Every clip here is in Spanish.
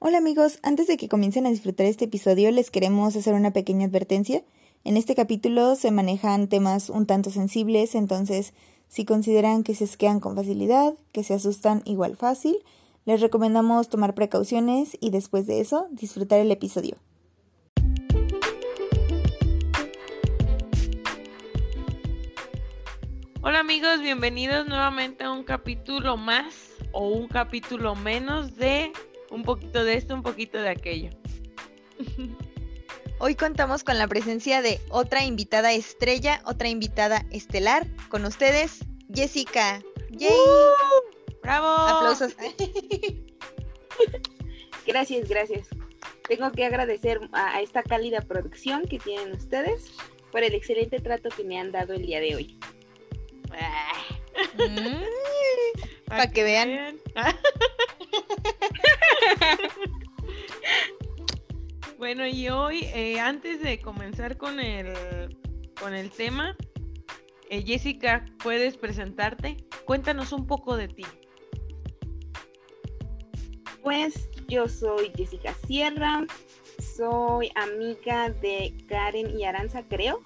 Hola amigos, antes de que comiencen a disfrutar este episodio les queremos hacer una pequeña advertencia. En este capítulo se manejan temas un tanto sensibles, entonces si consideran que se esquean con facilidad, que se asustan igual fácil, les recomendamos tomar precauciones y después de eso disfrutar el episodio. Hola amigos, bienvenidos nuevamente a un capítulo más o un capítulo menos de un poquito de esto, un poquito de aquello. Hoy contamos con la presencia de otra invitada estrella, otra invitada estelar. Con ustedes, Jessica. ¡Yay! ¡Bravo! Aplausos. gracias, gracias. Tengo que agradecer a, esta cálida producción que tienen ustedes por el excelente trato que me han dado el día de hoy. Mm, Para que vean. bueno, y hoy, eh, antes de comenzar con el, con el tema, eh, Jessica, ¿puedes presentarte? Cuéntanos un poco de ti. Pues yo soy Jessica Sierra, soy amiga de Karen y Aranza, creo.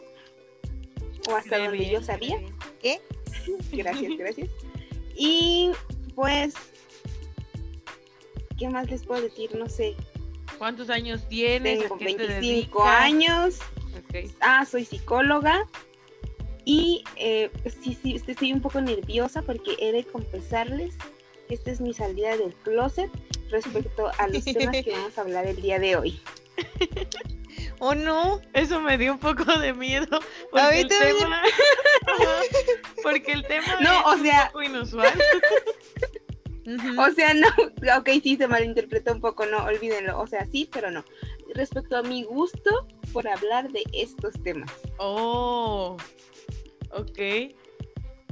O hasta donde yo sabía. ¿Qué? gracias, gracias. Y pues ¿qué más les puedo decir? No sé. ¿Cuántos años tienes? Tengo 25 años. Ah, soy psicóloga. Y eh, sí, sí, estoy un poco nerviosa porque he de confesarles que esta es mi salida del closet respecto a los temas que vamos a hablar el día de hoy. ¿O no? Eso me dio un poco de miedo. Porque el tema... porque el tema no, es o sea... un poco inusual. O sea, no, ok, sí se malinterpretó un poco, no, olvídenlo. O sea, sí, pero no. Respecto a mi gusto por hablar de estos temas. Oh, ok.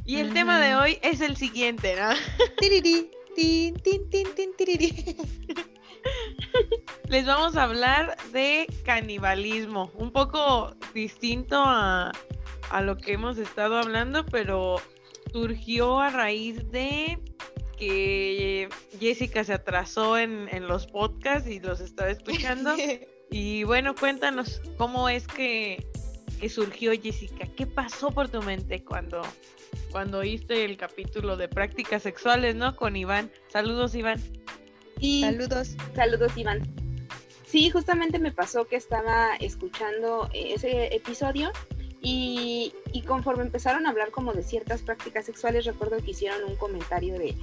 Y el tema de hoy es el siguiente, ¿no? Tiriri, tin, tin, tin, tin, tiriri. Les vamos a hablar de canibalismo, un poco distinto a, a lo que hemos estado hablando, pero surgió a raíz de que Jessica se atrasó en, los podcasts y los estaba escuchando. y bueno, cuéntanos cómo es que, surgió Jessica. ¿Qué pasó por tu mente cuando, cuando oíste el capítulo de prácticas sexuales, ¿no? Con Iván. Saludos, Iván. saludos. Saludos, Iván. Sí, justamente me pasó que estaba escuchando ese episodio y, conforme empezaron a hablar como de ciertas prácticas sexuales, recuerdo que hicieron un comentario de,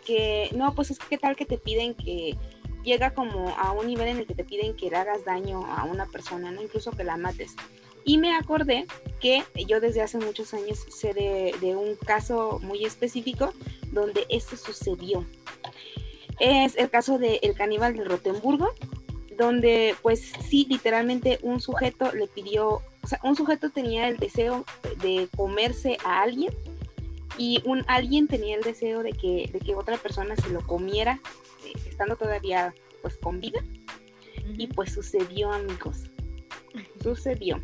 que, no, pues es que tal que te piden que llega como a un nivel en el que te piden que le hagas daño a una persona, ¿no? Incluso que la mates. Y me acordé que yo desde hace muchos años sé de, un caso muy específico donde esto sucedió. Es el caso del caníbal de Rotemburgo, donde pues sí, literalmente un sujeto le pidió o sea, un sujeto tenía el deseo de comerse a alguien y un alguien tenía el deseo de que, de que otra persona se lo comiera eh, estando todavía pues con vida. Y pues sucedió, amigos. Sucedió.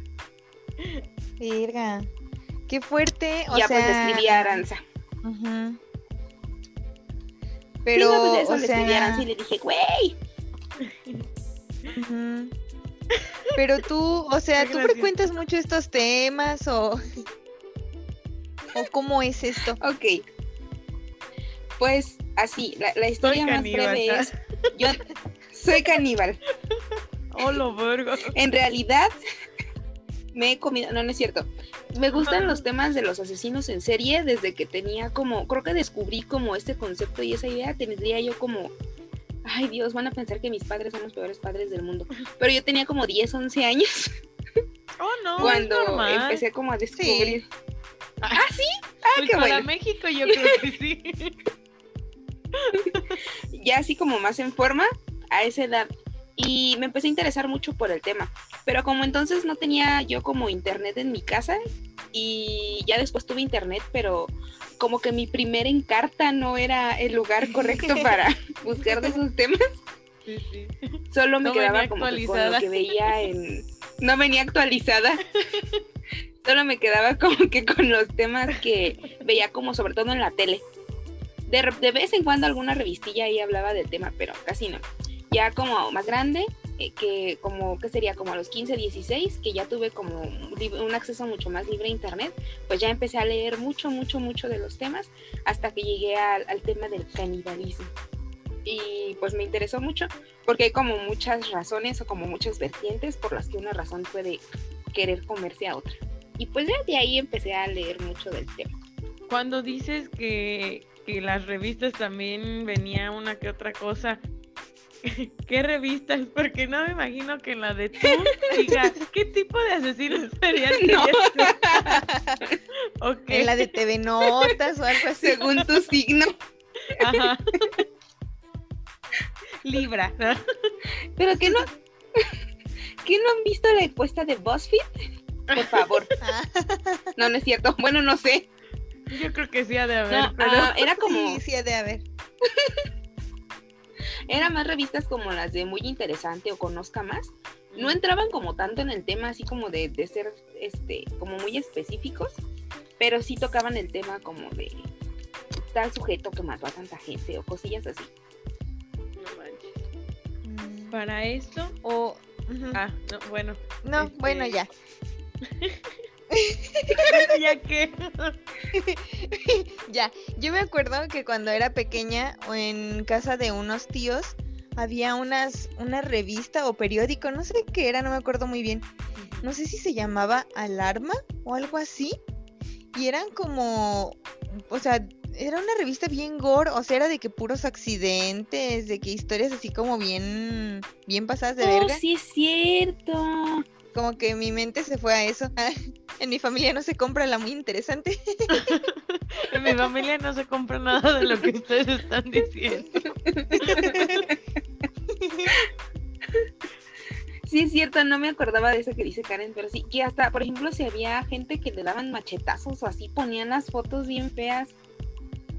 Verga. Qué fuerte. O ya pues escribí a Aranza. Pero, sí, pues eso le escribí a Aranza y le dije, güey. Pero tú, o sea, ¿tú frecuentas mucho estos temas o, o cómo es esto? Ok. Pues así, la, historia más breve es, yo soy caníbal. Hola, verga. En realidad, me he comido, no, no es cierto. Me gustan los temas de los asesinos en serie desde que tenía como, creo que descubrí como este concepto y esa idea tendría yo como ay Dios, van a pensar que mis padres son los peores padres del mundo. Pero yo tenía como 10, 11 años. Oh, no. Cuando empecé como a descubrir. Ah, sí. Ah, qué para México yo creo que sí. ya así como más en forma, a esa edad. Y me empecé a interesar mucho por el tema. Pero como entonces no tenía yo como internet en mi casa, y ya después tuve internet, pero como que mi primer encarta no era el lugar correcto para buscar de esos temas. Solo me quedaba como que con lo que veía en... No venía actualizada. Solo me quedaba como que con los temas que veía como sobre todo en la tele. De, de vez en cuando alguna revistilla ahí hablaba del tema, pero casi no. Ya como más grande, que como que sería como a los 15, 16, que ya tuve como un acceso mucho más libre a internet, pues ya empecé a leer mucho, mucho, mucho de los temas hasta que llegué al, al tema del canibalismo. Y pues me interesó mucho porque hay como muchas razones o como muchas vertientes por las que una razón puede querer comerse a otra. Y pues ya de ahí empecé a leer mucho del tema. Cuando dices que, que las revistas también venía una que otra cosa, ¿Qué revistas? Porque no me imagino que en la de tú digas, ¿qué tipo de asesino serial no. okay. En la de TV Notas o algo así. Según tu signo. Ajá. Libra. Pero que no. ¿Qué no han visto la encuesta de BuzzFeed? Por favor. Ah. No, no es cierto. Bueno, no sé. Yo creo que sí ha de haber. pero... Ah, era como. Sí, sí ha de haber. Eran más revistas como las de Muy Interesante o Conozca Más. No entraban como tanto en el tema así como de, de ser este como muy específicos, pero sí tocaban el tema como de tal sujeto que mató a tanta gente o cosillas así. No manches. Mm. Para esto o Ah, no, bueno. No, bueno, este, ya. ya que. ya, yo me acuerdo que cuando era pequeña o en casa de unos tíos había unas una revista o periódico, no sé qué era, no me acuerdo muy bien. No sé si se llamaba Alarma o algo así. Y eran como, o sea, era una revista bien gore, o sea, era de que puros accidentes, de que historias así como bien bien pasadas de oh, verga. sí es cierto como que mi mente se fue a eso. en mi familia no se compra la muy interesante. en mi familia no se compra nada de lo que ustedes están diciendo. Sí, es cierto, no me acordaba de eso que dice Karen, pero sí, que hasta, por ejemplo, si había gente que le daban machetazos o así, ponían las fotos bien feas.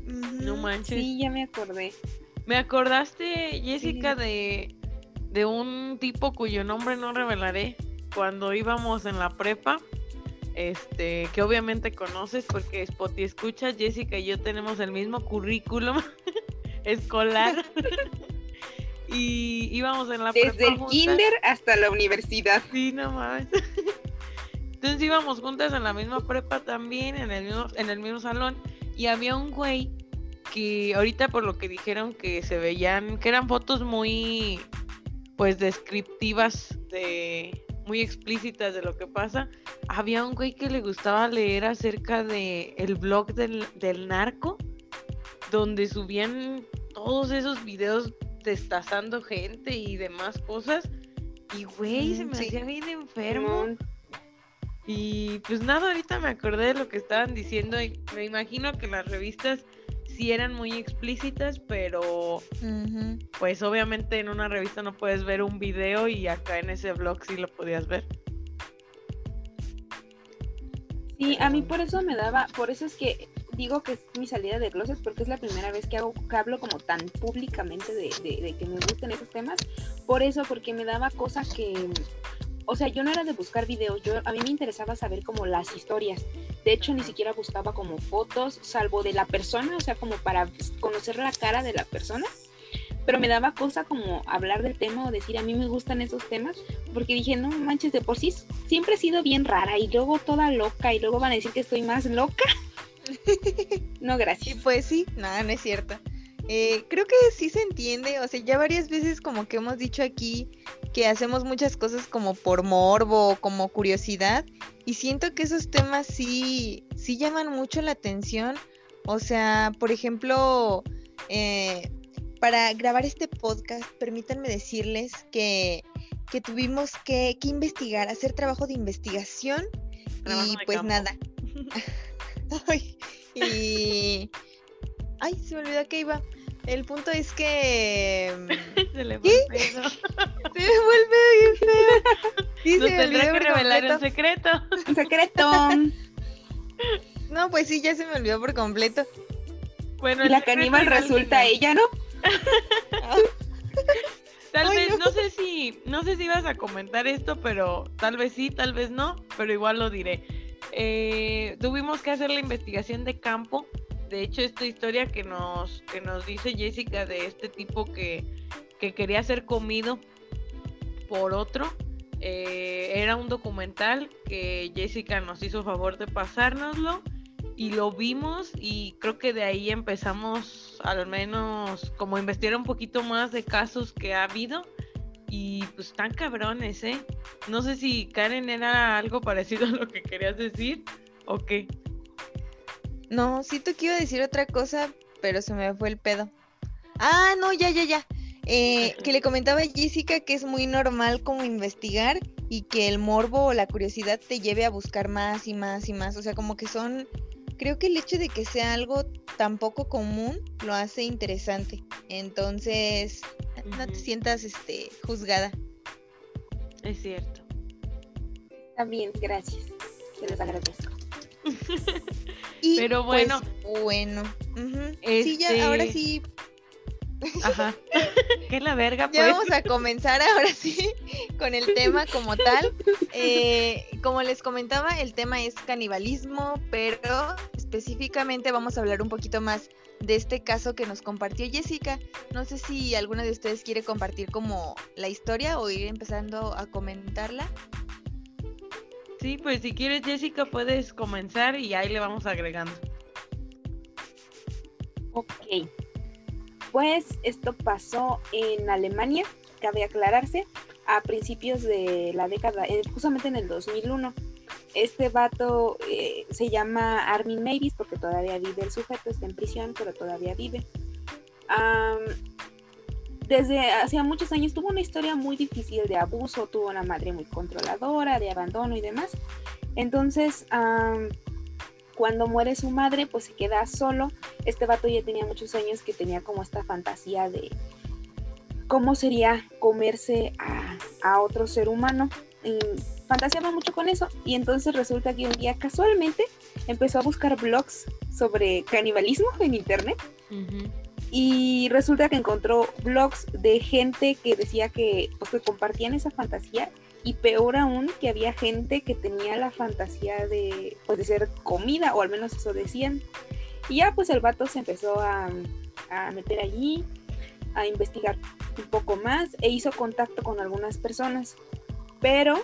No manches. Sí, ya me acordé. Me acordaste, Jessica, de, de un tipo cuyo nombre no revelaré, cuando íbamos en la prepa, este, que obviamente conoces porque Spotty escucha, Jessica y yo tenemos el mismo currículum escolar. y íbamos en la Desde prepa. Desde el kinder hasta la universidad. Sí, no más. Entonces íbamos juntas en la misma prepa también, en el mismo, en el mismo salón, y había un güey que ahorita por lo que dijeron que se veían, que eran fotos muy pues descriptivas de, muy explícitas de lo que pasa. Había un güey que le gustaba leer acerca de el blog del, del narco, donde subían todos esos videos destazando gente y demás cosas. Y güey, se me hacía bien enfermo. Y pues nada, ahorita me acordé de lo que estaban diciendo y me imagino que las revistas sí eran muy explícitas, pero pues obviamente en una revista no puedes ver un video y acá en ese blog sí lo podías ver. Sí, a mí por eso me daba, por eso es que digo que es mi salida de closet porque es la primera vez que hago que hablo como tan públicamente de, de que me gusten esos temas. Por eso, porque me daba cosas que o sea, yo no era de buscar videos, yo a mí me interesaba saber como las historias. De hecho, ni siquiera buscaba como fotos, salvo de la persona, o sea, como para conocer la cara de la persona. Pero me daba cosa como hablar del tema o decir, a mí me gustan esos temas, porque dije, no manches, de por sí siempre he sido bien rara y luego toda loca y luego van a decir que estoy más loca. no, gracias. pues sí, nada, no es cierto. Eh, creo que sí se entiende, o sea, ya varias veces como que hemos dicho aquí que hacemos muchas cosas como por morbo, como curiosidad, y siento que esos temas sí, sí llaman mucho la atención. O sea, por ejemplo, eh, para grabar este podcast, permítanme decirles que, que tuvimos que, que, investigar, hacer trabajo de investigación y pues nada. y Ay, se me olvidó que iba. El punto es que. Mm, se le fue se me vuelve bien feo. Sí, se me que revelar un secreto. Un secreto. No, pues sí, ya se me olvidó por completo. Bueno, y la caníbal resulta ella, ¿no? Tal vez, no. sé si, no sé si ibas a comentar esto, pero tal vez sí, tal vez no, pero igual lo diré. Eh, tuvimos que hacer la investigación de campo de hecho esta historia que nos, que nos dice Jessica de este tipo que, que quería ser comido por otro. Eh, era un documental que Jessica nos hizo favor de pasárnoslo y lo vimos y creo que de ahí empezamos al menos como investigar un poquito más de casos que ha habido y pues están cabrones, ¿eh? No sé si Karen era algo parecido a lo que querías decir o qué. No, sí te quiero decir otra cosa, pero se me fue el pedo. Ah, no, ya, ya, ya. Eh, que le comentaba a Jessica que es muy normal como investigar y que el morbo o la curiosidad te lleve a buscar más y más y más. O sea, como que son creo que el hecho de que sea algo tan poco común lo hace interesante. Entonces, no te sientas este juzgada. Es cierto. También, gracias. Se les agradezco. Pero bueno. Pues, bueno. Sí, ya, ahora este sí Ajá. ¿Qué la verga, pues? Ya vamos a comenzar ahora sí con el tema como tal. Eh, como les comentaba, el tema es canibalismo, pero específicamente vamos a hablar un poquito más de este caso que nos compartió Jessica. No sé si alguna de ustedes quiere compartir como la historia o ir empezando a comentarla. Sí, pues si quieres Jessica puedes comenzar y ahí le vamos agregando. Ok. Pues esto pasó en Alemania, cabe aclararse, a principios de la década, eh, justamente en el 2001. Este vato eh, se llama Armin Mavis porque todavía vive el sujeto, está en prisión, pero todavía vive. Desde hace muchos años tuvo una historia muy difícil de abuso, tuvo una madre muy controladora, de abandono y demás. Entonces, cuando muere su madre, pues se queda solo. Este vato ya tenía muchos años que tenía como esta fantasía de cómo sería comerse a, otro ser humano. Y fantaseaba mucho con eso y entonces resulta que un día casualmente empezó a buscar blogs sobre canibalismo en internet. Y resulta que encontró blogs de gente que decía que, pues, que compartían esa fantasía y peor aún que había gente que tenía la fantasía de, pues, de ser comida, o al menos eso decían. Y ya pues el vato se empezó a, a meter allí, a investigar un poco más e hizo contacto con algunas personas. Pero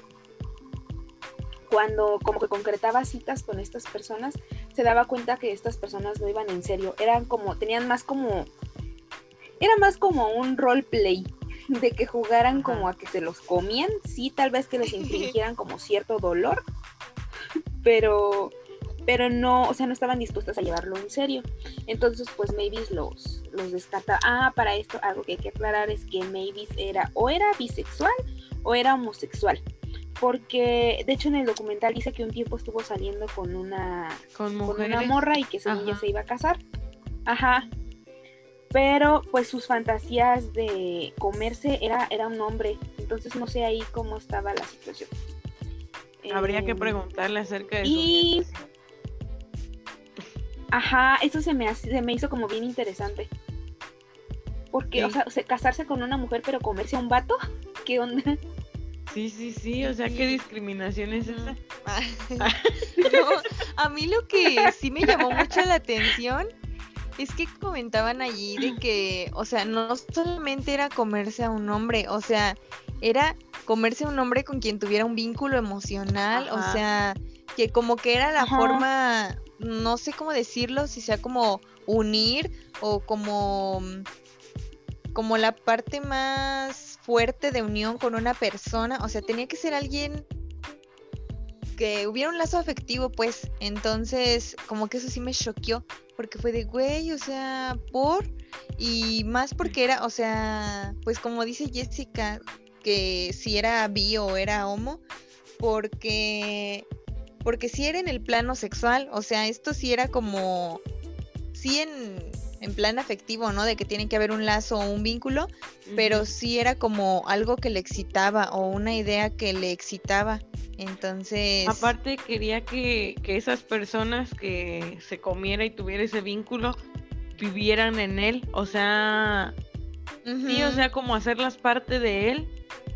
cuando como que concretaba citas con estas personas, se daba cuenta que estas personas no iban en serio, eran como, tenían más como, era más como un roleplay, de que jugaran como a que se los comían, sí, tal vez que les infligieran como cierto dolor, pero pero no, o sea, no estaban dispuestas a llevarlo en serio. Entonces, pues Mavis los, los descarta. Ah, para esto algo que hay que aclarar es que Mavis era o era bisexual o era homosexual. Porque, de hecho, en el documental dice que un tiempo estuvo saliendo con una, con, una morra y que esa niña se iba a casar. Ajá, pero pues sus fantasías de comerse era, era un hombre, entonces no sé ahí cómo estaba la situación. Habría que em, preguntarle acerca de y... Ajá, eso se me, se me hizo como bien interesante. Porque, o, sea, casarse con una mujer pero comerse a un vato, ¿qué onda? Sí, sí, sí, o sea, ¿qué discriminación es esa? a mí lo que sí me llamó mucho la atención es que comentaban allí de que, o sea, no solamente era comerse a un hombre, o sea, era comerse a un hombre con quien tuviera un vínculo emocional, o sea, que como que era la forma, no sé cómo decirlo, si sea como unir o como como la parte más fuerte de unión con una persona, o sea, tenía que ser alguien que hubiera un lazo afectivo, pues, entonces como que eso sí me choqueó, porque fue de, güey, o sea, por, y más porque era, o sea, pues como dice Jessica, que si era bi o era homo, porque, porque si era en el plano sexual, o sea, esto sí era como, sí en, en plan afectivo, ¿no? De que tiene que haber un lazo o un vínculo, pero sí era como algo que le excitaba o una idea que le excitaba. Entonces... Aparte quería que, esas personas que se comiera y tuviera ese vínculo vivieran en él, o sea, sí, o sea, como hacerlas parte de él,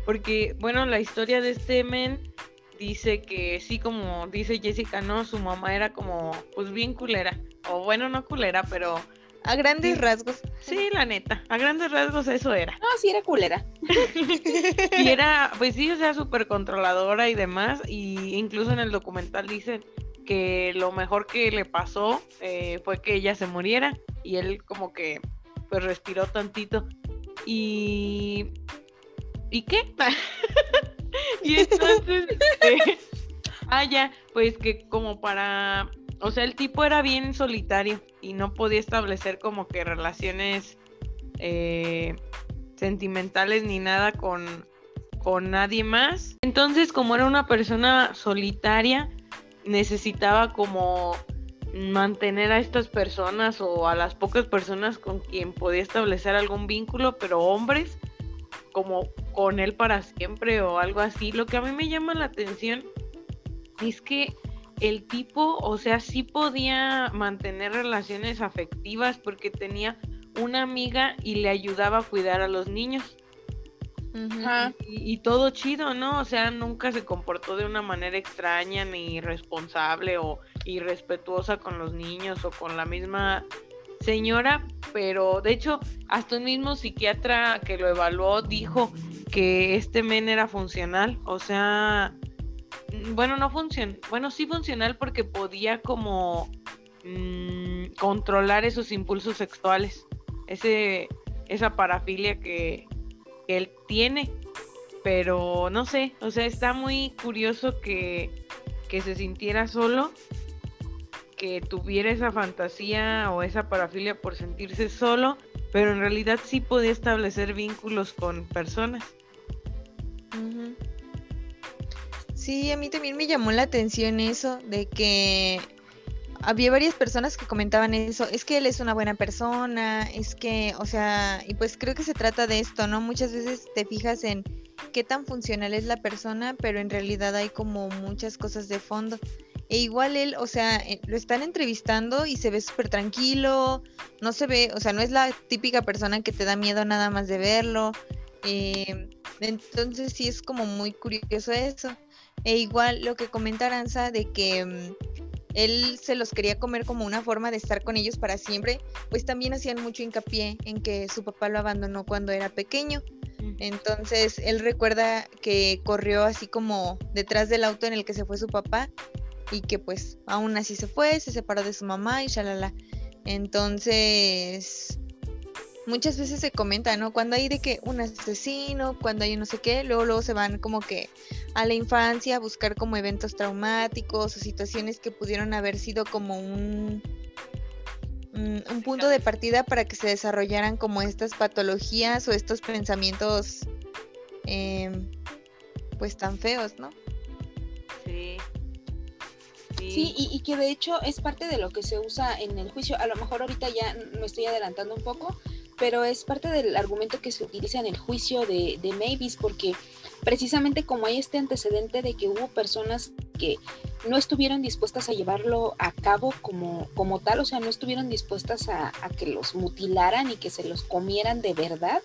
porque, bueno, la historia de este men dice que sí, como dice Jessica, no, su mamá era como, pues bien culera, o bueno, no culera, pero A grandes rasgos. Sí, la neta, a grandes rasgos eso era. No, sí era culera. y era, pues sí, o sea, súper controladora y demás, y incluso en el documental dicen que lo mejor que le pasó eh, fue que ella se muriera y él como que pues respiró tantito y ¿y qué? y entonces eh, ah ya pues que como para o sea, el tipo era bien solitario y no podía establecer como que relaciones eh, sentimentales ni nada con, con nadie más. Entonces, como era una persona solitaria, necesitaba como mantener a estas personas o a las pocas personas con quien podía establecer algún vínculo, pero hombres, como con él para siempre o algo así. Lo que a mí me llama la atención es que el tipo, o sea, sí podía mantener relaciones afectivas porque tenía una amiga y le ayudaba a cuidar a los niños. y, todo chido, ¿no? O sea, nunca se comportó de una manera extraña ni irresponsable o irrespetuosa con los niños o con la misma señora, pero de hecho, hasta un mismo psiquiatra que lo evaluó dijo que este men era funcional, o sea, bueno, no funciona, bueno, sí funcional porque podía como mm, controlar esos impulsos sexuales, ese, esa parafilia que, él tiene, pero no sé, o sea, está muy curioso que, que se sintiera solo, que tuviera esa fantasía o esa parafilia por sentirse solo, pero en realidad sí podía establecer vínculos con personas. Sí, a mí también me llamó la atención eso de que había varias personas que comentaban eso, es que él es una buena persona, es que, o sea, y pues creo que se trata de esto, ¿no? Muchas veces te fijas en qué tan funcional es la persona, pero en realidad hay como muchas cosas de fondo. E igual él, o sea, eh, lo están entrevistando y se ve súper tranquilo, no se ve, o sea, no es la típica persona que te da miedo nada más de verlo. Eh, entonces sí es como muy curioso eso. E igual lo que comenta Aranza de que mm, él se los quería comer como una forma de estar con ellos para siempre, pues también hacían mucho hincapié en que su papá lo abandonó cuando era pequeño. Entonces él recuerda que corrió así como detrás del auto en el que se fue su papá y que pues aún así se fue, se separó de su mamá y shalala. Entonces muchas veces se comenta, ¿no? Cuando hay de que un asesino, cuando hay no sé qué, luego, luego se van como que a la infancia a buscar como eventos traumáticos o situaciones que pudieron haber sido como un, un punto de partida para que se desarrollaran como estas patologías o estos pensamientos em, pues tan feos, ¿no? Sí. Sí, y, y, que de hecho es parte de lo que se usa en el juicio. A lo mejor ahorita ya me estoy adelantando un poco, pero es parte del argumento que se utiliza en el juicio de, de Mavis, porque precisamente como hay este antecedente de que hubo personas que no estuvieron dispuestas a llevarlo a cabo como, como tal, o sea, no estuvieron dispuestas a, que los mutilaran y que se los comieran de verdad,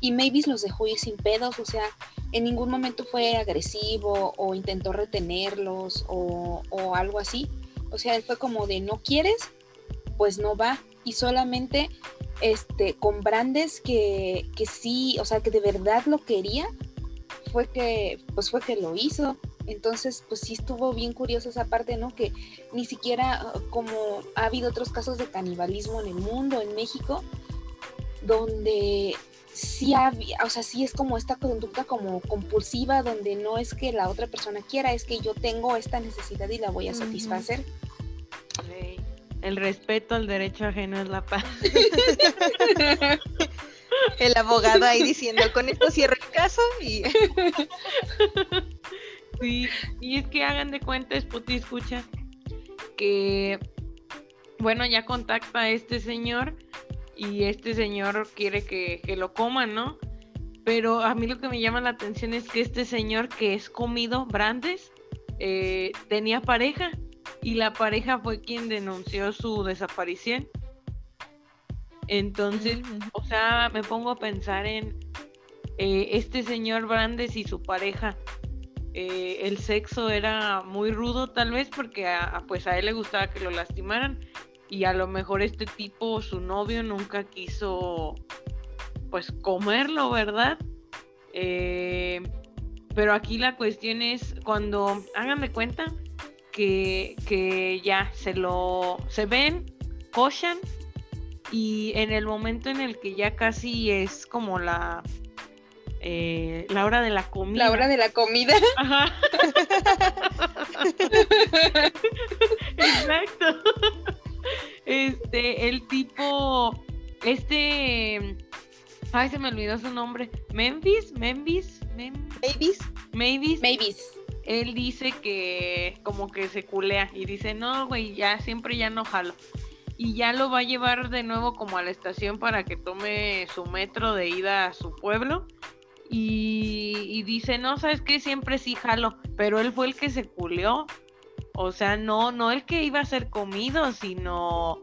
y Mavis los dejó ir sin pedos, o sea, en ningún momento fue agresivo o intentó retenerlos o, o algo así, o sea, él fue como de no quieres, pues no va, y solamente este, con Brandes que, que sí, o sea, que de verdad lo quería, fue que, pues fue que lo hizo. Entonces, pues sí estuvo bien curioso esa parte, ¿no? Que ni siquiera como ha habido otros casos de canibalismo en el mundo, en México, donde sí había, o sea, sí es como esta conducta como compulsiva, donde no es que la otra persona quiera, es que yo tengo esta necesidad y la voy a satisfacer el respeto al derecho ajeno es la paz. el abogado ahí diciendo, con esto cierro el caso y... sí, y es que hagan de cuenta, Sputi escucha, que, bueno, ya contacta a este señor y este señor quiere que, lo coman, ¿no? Pero a mí lo que me llama la atención es que este señor que es comido, Brandes, eh, tenía pareja y la pareja fue quien denunció su desaparición. Entonces, o sea, me pongo a pensar en eh, este señor Brandes y su pareja. Eh, el sexo era muy rudo tal vez porque a, pues a él le gustaba que lo lastimaran, y a lo mejor este tipo, su novio, nunca quiso pues comerlo, ¿verdad? Eh, pero aquí la cuestión es cuando hagan de cuenta que, que ya se lo se ven, cochan y en el momento en el que ya casi es como la eh, la hora de la comida. La hora de la comida. Ajá. Exacto. Este, el tipo, este, ay, se me olvidó su nombre. Memphis, Memphis, Mavis. Mavis. Mavis. Él dice que como que se culea y dice, no, güey, ya siempre ya no jalo y ya lo va a llevar de nuevo como a la estación para que tome su metro de ida a su pueblo. Y, dice, no, sabes que siempre sí jalo, pero él fue el que se culeó. O sea, no, no el que iba a ser comido, sino,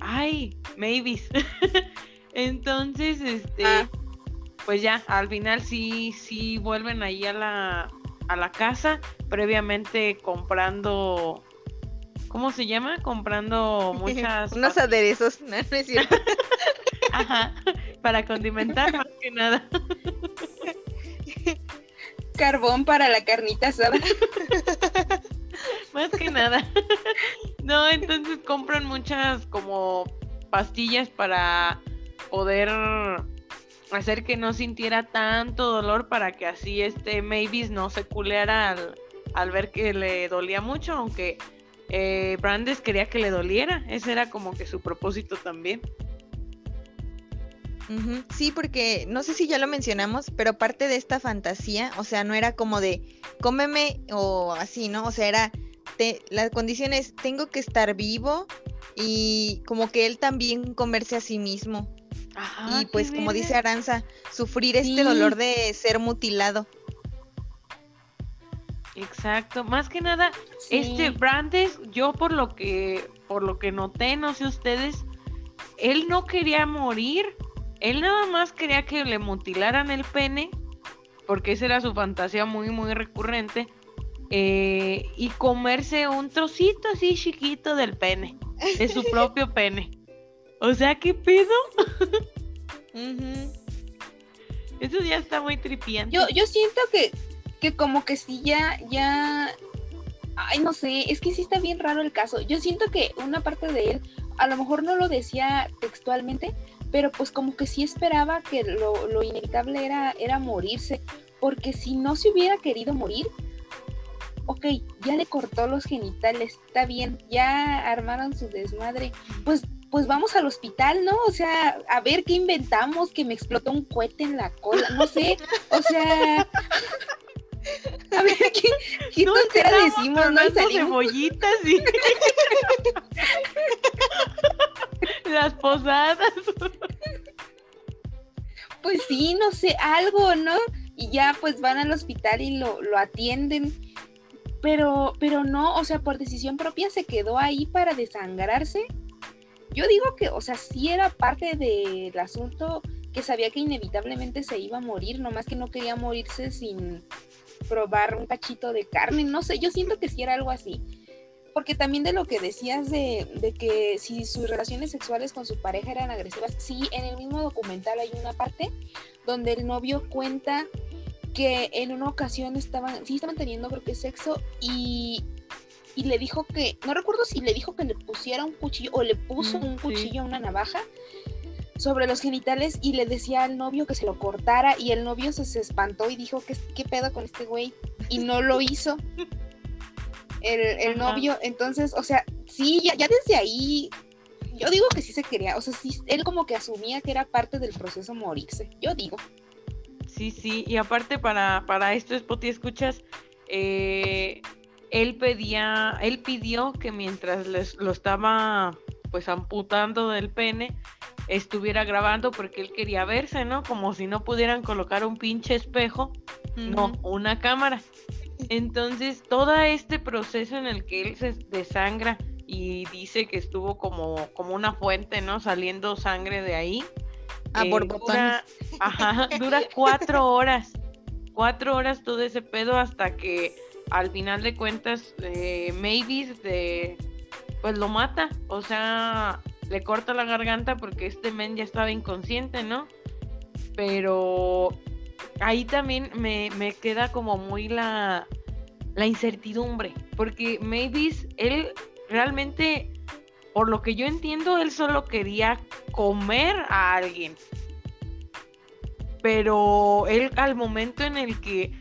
ay, maybes. Entonces, este, ah. pues ya, al final sí, sí vuelven ahí a la, a la casa, previamente comprando ¿cómo se llama? Comprando muchas... Unos aderezos, no, es cierto. Ajá, para condimentar más que nada. Carbón para la carnita asada. más que nada. No, entonces compran muchas como pastillas para poder hacer que no sintiera tanto dolor para que así este Mavis no se culeara al, ver que le dolía mucho, aunque eh, Brandes quería que le doliera, ese era como que su propósito también. Sí, porque no sé si ya lo mencionamos, pero parte de esta fantasía, o sea, no era como de cómeme o así, ¿no? O sea, era te, la condición es tengo que estar vivo y como que él también comerse a sí mismo. Y pues como dice Aranza, sufrir este dolor de ser mutilado. Exacto, más que nada, este Brandes, yo por lo que, por lo que noté, no sé ustedes, él no quería morir, él nada más quería que le mutilaran el pene, porque esa era su fantasía muy, muy recurrente, eh, y comerse un trocito así chiquito del pene, de su propio pene. O sea, ¿qué pedo? Eso ya está muy tripiante. Yo, yo siento que que como que sí ya, ya, ay, no sé, es que sí está bien raro el caso. Yo siento que una parte de él, a lo mejor no lo decía textualmente, pero pues como que sí esperaba que lo, lo inevitable era, era morirse, porque si no se hubiera querido morir, ok, ya le cortó los genitales, está bien, ya armaron su desmadre, pues pues vamos al hospital, ¿no? O sea, a ver qué inventamos, que me explotó un cohete en la cola, no sé, o sea, a ver, ¿qué, qué no tontera decimos? No cebollitas y... Las posadas. Pues sí, no sé, algo, ¿no? Y ya pues van al hospital y lo, lo atienden. Pero, pero no, o sea, por decisión propia se quedó ahí para desangrarse. Yo digo que, o sea, sí era parte del asunto que sabía que inevitablemente se iba a morir, nomás que no quería morirse sin, probar un cachito de carne, no sé, yo siento que sí era algo así. Porque también de lo que decías de, de, que si sus relaciones sexuales con su pareja eran agresivas, sí, en el mismo documental hay una parte donde el novio cuenta que en una ocasión estaban, sí estaban teniendo creo que sexo y, y le dijo que, no recuerdo si le dijo que le pusiera un cuchillo o le puso un cuchillo a una navaja sobre los genitales y le decía al novio que se lo cortara y el novio se, espantó y dijo, ¿qué, ¿qué pedo con este güey? Y no lo hizo. El, novio, entonces, o sea, sí, ya, ya desde ahí, yo digo que sí se quería, o sea, sí, él como que asumía que era parte del proceso morirse, yo digo. Sí, sí, y aparte para, para esto, Spotty, escuchas, eh, él pedía, él pidió que mientras les, lo estaba pues amputando del pene, estuviera grabando porque él quería verse, ¿no? Como si no pudieran colocar un pinche espejo, no, una cámara. Entonces, todo este proceso en el que él se desangra y dice que estuvo como, como una fuente, ¿no? Saliendo sangre de ahí. Ah, por eh, dura, ajá, dura cuatro horas. Cuatro horas todo ese pedo hasta que al final de cuentas eh, Mavis de pues lo mata, o sea, le corta la garganta porque este men ya estaba inconsciente, ¿no? Pero ahí también me, me queda como muy la, la incertidumbre, porque Mavis, él realmente, por lo que yo entiendo, él solo quería comer a alguien. Pero él al momento en el que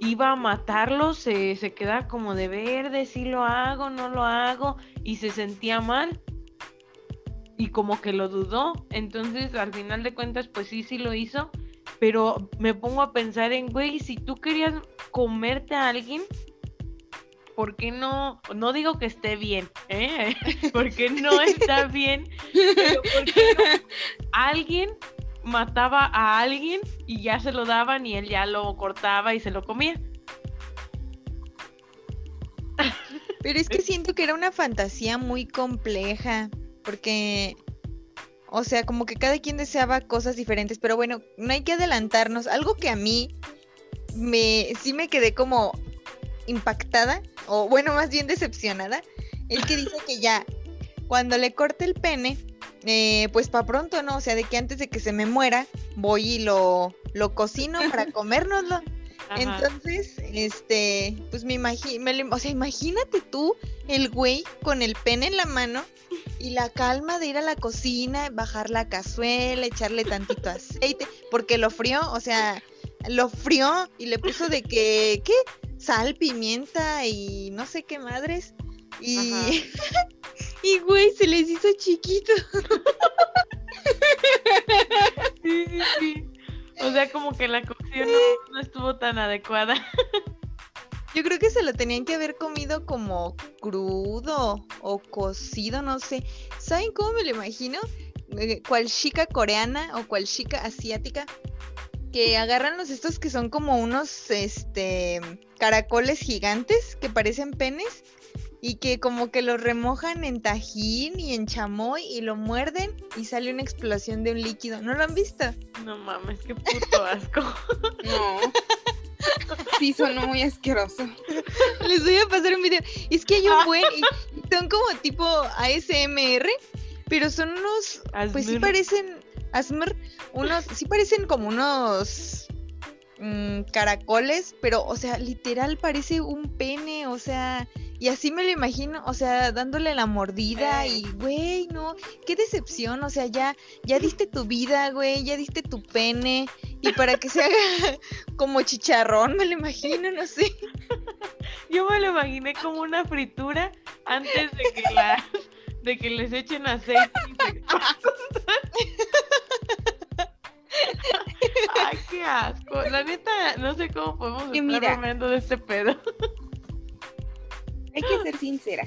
iba a matarlo se, se queda como de verde, si lo hago, no lo hago, y se sentía mal. Y como que lo dudó. Entonces, al final de cuentas, pues sí, sí lo hizo. Pero me pongo a pensar en, güey, si tú querías comerte a alguien, ¿por qué no? No digo que esté bien, ¿eh? Porque no está bien, pero ¿por qué no? Alguien mataba a alguien y ya se lo daban y él ya lo cortaba y se lo comía. Pero es que siento que era una fantasía muy compleja, porque, o sea, como que cada quien deseaba cosas diferentes, pero bueno, no hay que adelantarnos. Algo que a mí me, sí me quedé como impactada, o bueno, más bien decepcionada, es que dice que ya, cuando le corte el pene, eh, pues para pronto, ¿no? O sea, de que antes de que se me muera, voy y lo, lo cocino para comérnoslo. Entonces, este, pues me imagino, o sea, imagínate tú el güey con el pene en la mano y la calma de ir a la cocina, bajar la cazuela, echarle tantito aceite, porque lo frió, o sea, lo frió y le puso de que, ¿qué? Sal, pimienta y no sé qué madres. Y, y güey, se les hizo chiquito. sí, sí, sí. O sea, como que la cocción no, estuvo tan adecuada. Yo creo que se lo tenían que haber comido como crudo o cocido, no sé. ¿Saben cómo me lo imagino? Eh, cual chica coreana o cual chica asiática que agarran los estos que son como unos este caracoles gigantes que parecen penes y que como que lo remojan en tajín y en chamoy y lo muerden y sale una explosión de un líquido. ¿No lo han visto? No mames, qué puto asco. no. Sí, suena muy asqueroso. Les voy a pasar un video. Es que hay un buen. son como tipo ASMR, pero son unos. Pues sí parecen. Asmr. Unos. Sí parecen como unos. Mm, caracoles, pero, o sea, literal parece un pene, o sea, y así me lo imagino, o sea, dándole la mordida y, güey, no, qué decepción, o sea, ya, ya diste tu vida, güey, ya diste tu pene, y para que se haga como chicharrón, me lo imagino, no sé. Yo me lo imaginé como una fritura antes de que la, de que les echen aceite y se... Ay, qué asco. La neta, no sé cómo podemos estar de este pedo. Hay que ser sincera.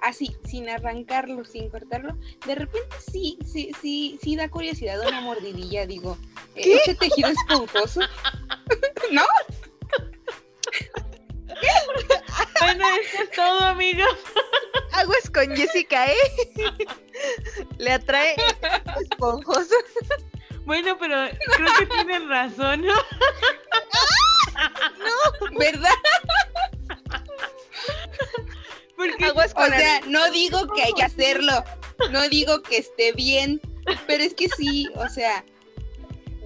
Así, sin arrancarlo, sin cortarlo, de repente sí, sí, sí, sí da curiosidad una mordidilla, digo. ¿Qué? ¿Ese tejido esponjoso? ¿No? Bueno, eso es todo, amigos. Aguas con Jessica, ¿eh? Le atrae esponjoso. Bueno, pero creo que tienen razón, ¿no? No, ¿verdad? O sea, no digo que hay que hacerlo, no digo que esté bien, pero es que sí, o sea,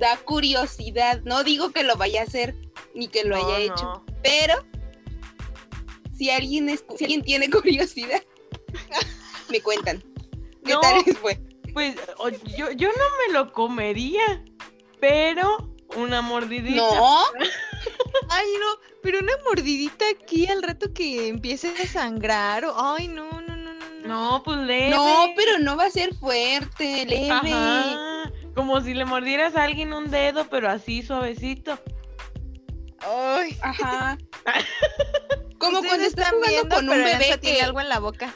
da curiosidad. No digo que lo vaya a hacer ni que lo haya hecho, pero si alguien si alguien tiene curiosidad, me cuentan. ¿Qué tal les fue? Pues yo, yo no me lo comería, pero una mordidita. No. Ay, no, pero una mordidita aquí al rato que empiece a sangrar. Ay, no, no, no, no. No, pues leve. No, pero no va a ser fuerte, leve. Ajá. Como si le mordieras a alguien un dedo, pero así suavecito. Ay. Ajá. Como cuando estás jugando con un bebé que tiene algo en la boca.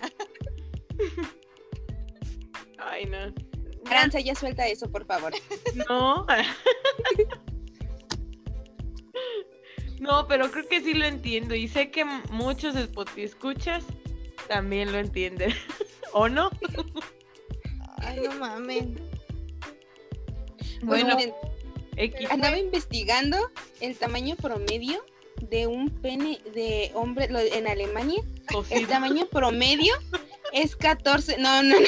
Ay, no. Aranza, ya suelta eso, por favor. No. No, pero creo que sí lo entiendo. Y sé que muchos escuchas también lo entienden. ¿O no? Ay, no mames. Bueno, andaba investigando el tamaño promedio de un pene de hombre en Alemania. El tamaño promedio Es 14, no, no, no.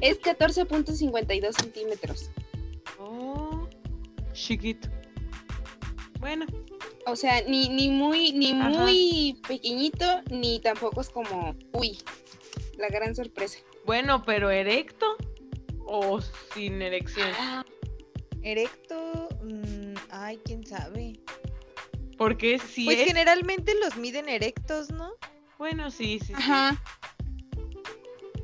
Es 14.52 centímetros. Oh, chiquito. Bueno. O sea, ni, ni muy, ni muy pequeñito, ni tampoco es como, uy, la gran sorpresa. Bueno, pero erecto o sin erección. Ah, erecto, mm, ay, quién sabe. Porque si Pues generalmente los miden erectos, ¿no? Bueno, sí, sí. Ajá.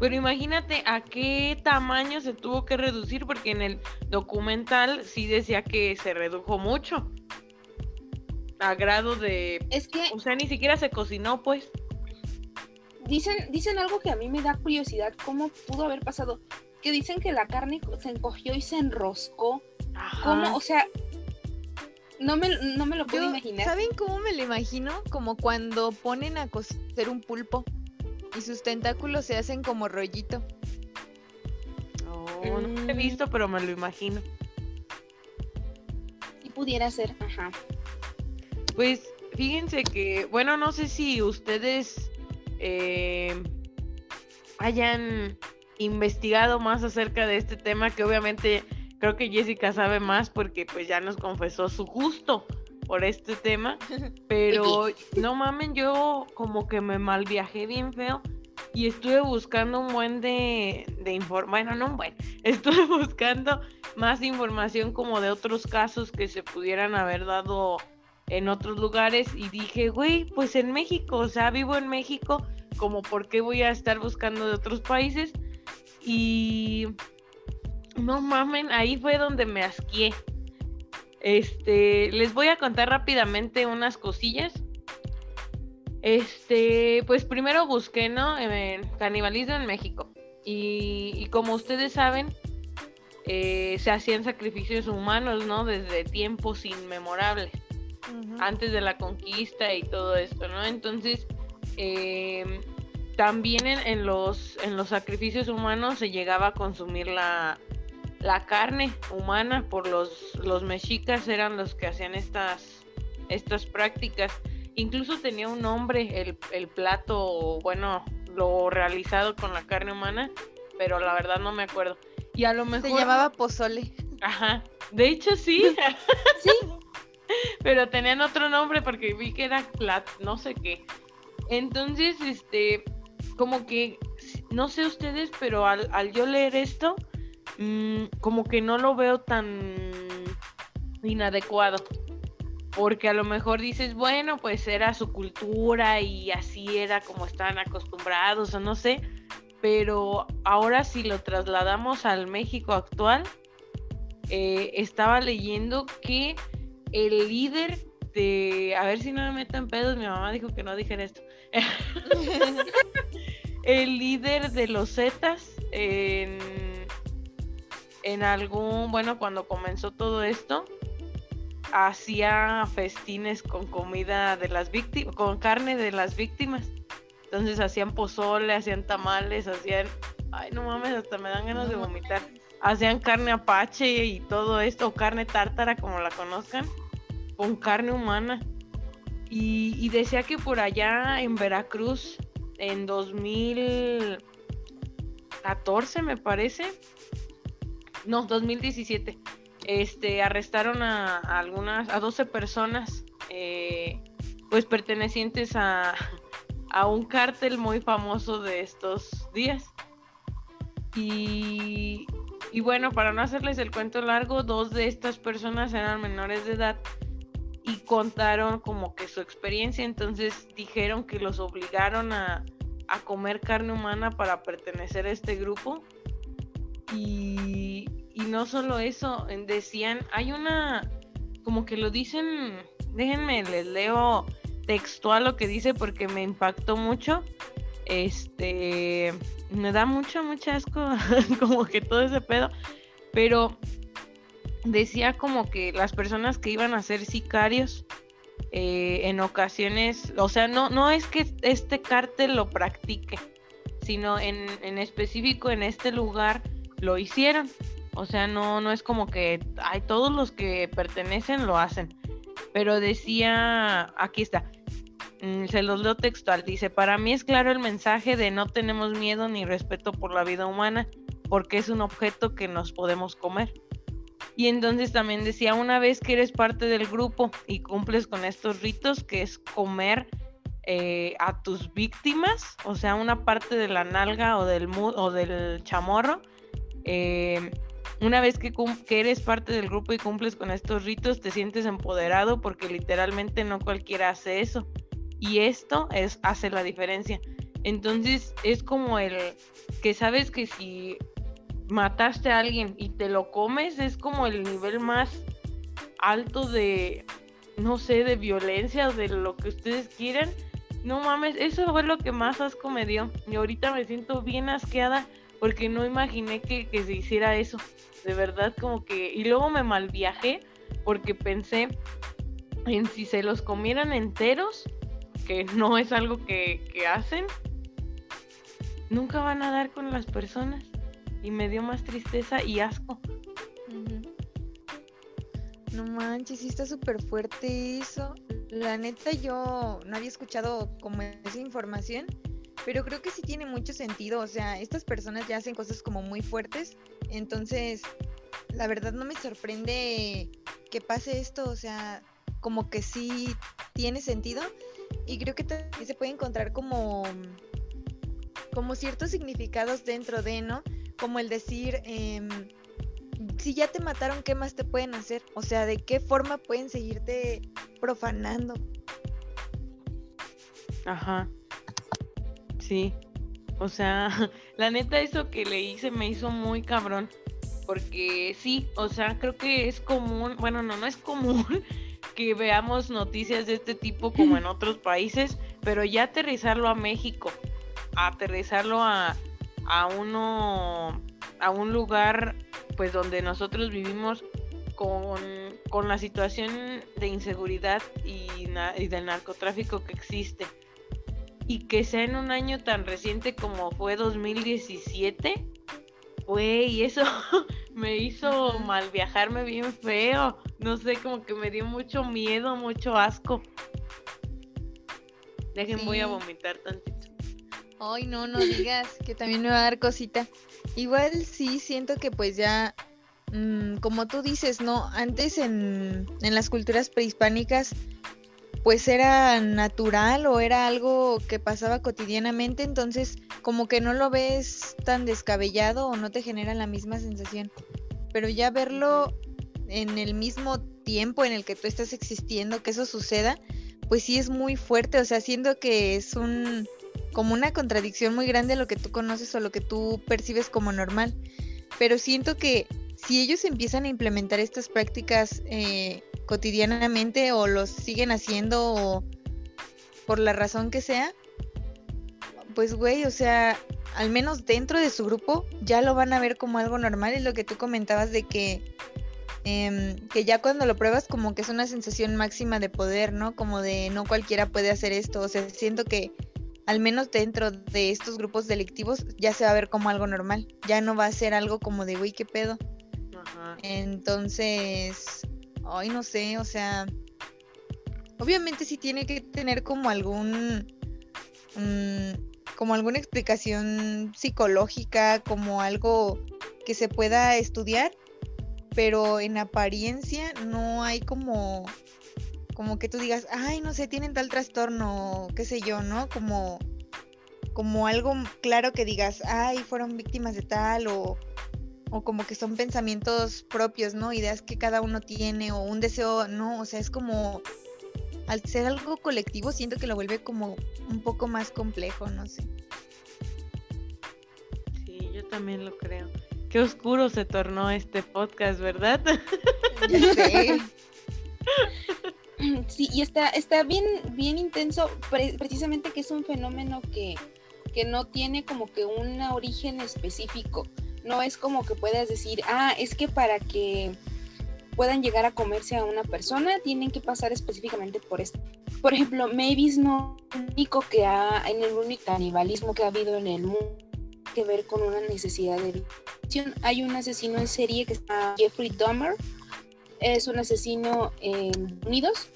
Pero imagínate a qué tamaño se tuvo que reducir, porque en el documental sí decía que se redujo mucho. A grado de. Es que. O sea, ni siquiera se cocinó, pues. Dicen, dicen algo que a mí me da curiosidad, ¿cómo pudo haber pasado? Que dicen que la carne se encogió y se enroscó. ¿Cómo? O sea, no me, no me lo puedo imaginar. ¿Saben cómo me lo imagino? Como cuando ponen a cocer un pulpo y sus tentáculos se hacen como rollito. Oh, no lo he visto, pero me lo imagino. Si pudiera ser, ajá. Pues fíjense que, bueno, no sé si ustedes eh, hayan investigado más acerca de este tema, que obviamente creo que Jessica sabe más porque pues ya nos confesó su gusto por este tema, pero no mamen, yo como que me mal viajé bien feo y estuve buscando un buen de, de información, bueno, no un buen, estuve buscando más información como de otros casos que se pudieran haber dado en otros lugares y dije, güey, pues en México, o sea, vivo en México, como por qué voy a estar buscando de otros países y no mamen, ahí fue donde me asqué. Este, les voy a contar rápidamente unas cosillas. Este, pues primero busqué, ¿no? En canibalismo en México. Y, como ustedes saben, eh, se hacían sacrificios humanos, ¿no? Desde tiempos inmemorables, antes de la conquista y todo esto, ¿no? Entonces, em, también en, los, en los sacrificios humanos se llegaba a consumir la, la carne humana por los, los mexicas eran los que hacían estas, estas prácticas. Incluso tenía un nombre el, el plato, bueno, lo realizado con la carne humana, pero la verdad no me acuerdo. Y a lo mejor... Se llamaba pozole. Ajá. De hecho sí. sí. pero tenían otro nombre porque vi que era plat, no sé qué. Entonces, este, como que, no sé ustedes, pero al, al yo leer esto, Mm, como que no lo veo tan inadecuado. Porque a lo mejor dices, bueno, pues era su cultura y así era como estaban acostumbrados o no sé. Pero ahora si lo trasladamos al México actual, eh, estaba leyendo que el líder de... A ver si no me meto en pedos, mi mamá dijo que no dijera esto. el líder de los Zetas en en algún, bueno, cuando comenzó todo esto, hacía festines con comida de las víctimas, con carne de las víctimas. Entonces hacían pozole, hacían tamales, hacían, ay no mames, hasta me dan ganas de vomitar. Hacían carne apache y todo esto, o carne tártara como la conozcan, con carne humana. Y, y decía que por allá en Veracruz, en 2014 me parece, no, 2017, este, arrestaron a, algunas, a 12 personas, eh, pues pertenecientes a, a un cártel muy famoso de estos días. Y, y bueno, para no hacerles el cuento largo, dos de estas personas eran menores de edad y contaron como que su experiencia, entonces dijeron que los obligaron a, a comer carne humana para pertenecer a este grupo y, no solo eso, decían, hay una, como que lo dicen, déjenme, les leo textual lo que dice porque me impactó mucho. Este, me da mucho, mucho asco, como que todo ese pedo, pero decía como que las personas que iban a ser sicarios eh, en ocasiones, o sea, no, no es que este cártel lo practique, sino en, en específico en este lugar lo hicieron. O sea, no, no es como que hay todos los que pertenecen lo hacen. Pero decía, aquí está, Mm, se los leo textual. Dice, para mí es claro el mensaje de no tenemos miedo ni respeto por la vida humana, porque es un objeto que nos podemos comer. Y entonces también decía, una vez que eres parte del grupo y cumples con estos ritos, que es comer eh, a tus víctimas, o sea, una parte de la nalga o del, o del chamorro, eh, una vez que, eres parte del grupo y cumples con estos ritos, te sientes empoderado porque literalmente no cualquiera hace eso. Y esto es, hace la diferencia. Entonces es como el que sabes que si mataste a alguien y te lo comes, es como el nivel más alto de, no sé, de violencia de lo que ustedes quieran. No mames, eso fue lo que más asco me dio. Y ahorita me siento bien asqueada porque no imaginé que, se hiciera eso. De verdad, como que... Y luego me malviajé porque pensé en si se los comieran enteros, que no es algo que, que hacen, nunca van a dar con las personas y me dio más tristeza y asco. No manches, sí está súper fuerte eso. La neta yo no había escuchado como esa información, pero creo que sí tiene mucho sentido. O sea, estas personas ya hacen cosas como muy fuertes, entonces la verdad no me sorprende que pase esto. O sea, como que sí tiene sentido y creo que también se puede encontrar como como ciertos significados dentro de, ¿no? como el decir, em, si ya te mataron, ¿qué más te pueden hacer? O sea, ¿de qué forma pueden seguirte profanando? Ajá. Sí. O sea, la neta eso que le hice me hizo muy cabrón. Porque sí, o sea, creo que es común, bueno, no, no es común que veamos noticias de este tipo como en otros países, pero ya aterrizarlo a México, aterrizarlo a, a uno, a un lugar pues donde nosotros vivimos con, la situación de inseguridad y, y, del narcotráfico que existe. Y que sea en un año tan reciente como fue 2017, güey, eso me hizo mal viajarme bien feo. No sé, como que me dio mucho miedo, mucho asco. Dejen, voy a vomitar tantito. Ay, no, no digas que también me va a dar cosita. Igual sí siento que pues ya, mm, como tú dices, ¿no? Antes en, en las culturas prehispánicas pues era natural o era algo que pasaba cotidianamente, entonces como que no lo ves tan descabellado o no te genera la misma sensación. Pero ya verlo en el mismo tiempo en el que tú estás existiendo, que eso suceda, pues sí es muy fuerte, o sea, siento que es un como una contradicción muy grande lo que tú conoces o lo que tú percibes como normal. Pero siento que si ellos empiezan a implementar estas prácticas eh, cotidianamente o los siguen haciendo o por la razón que sea, pues güey, o sea, al menos dentro de su grupo ya lo van a ver como algo normal. Es lo que tú comentabas de que, em, que ya cuando lo pruebas como que es una sensación máxima de poder, ¿no? Como de no cualquiera puede hacer esto. O sea, siento que al menos dentro de estos grupos delictivos, ya se va a ver como algo normal. Ya no va a ser algo como de, güey, ¿qué pedo? Entonces, ay, no sé, o sea, obviamente sí tiene que tener como algún, mm, como alguna explicación psicológica, como algo que se pueda estudiar, pero en apariencia no hay como como que tú digas, ay, no sé, tienen tal trastorno, qué sé yo, ¿no? Como, como algo claro que digas, ay, fueron víctimas de tal, o, o como que son pensamientos propios, ¿no? Ideas que cada uno tiene, o un deseo, ¿no? O sea, es como, al ser algo colectivo, siento que lo vuelve como un poco más complejo, no sé. Sí, yo también lo creo. Qué oscuro se tornó este podcast, ¿verdad? Sí, y está, está bien, bien intenso, precisamente que es un fenómeno que, que no tiene como que un origen específico. No es como que puedas decir, ah, es que para que puedan llegar a comerse a una persona tienen que pasar específicamente por esto. Por ejemplo, Mavis no único que ha, en el único canibalismo que ha habido en el mundo que ver con una necesidad de visión. Hay un asesino en serie que se llama Jeffrey Dahmer, es un asesino en Unidos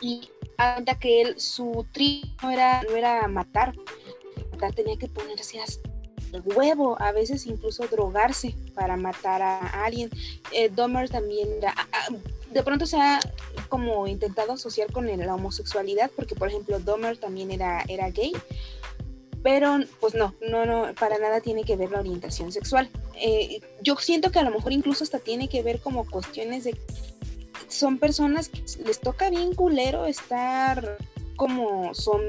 y anda que él, su trigo no era, no era matar, matar tenía que ponerse hasta el huevo, a veces incluso drogarse para matar a, alguien. Eh, Dahmer también de pronto se ha como intentado asociar con la homosexualidad, porque por ejemplo Dahmer también era, era gay, pero pues no, no, no, para nada tiene que ver la orientación sexual. Eh, yo siento que a lo mejor incluso hasta tiene que ver como cuestiones de son personas que les toca bien culero estar como son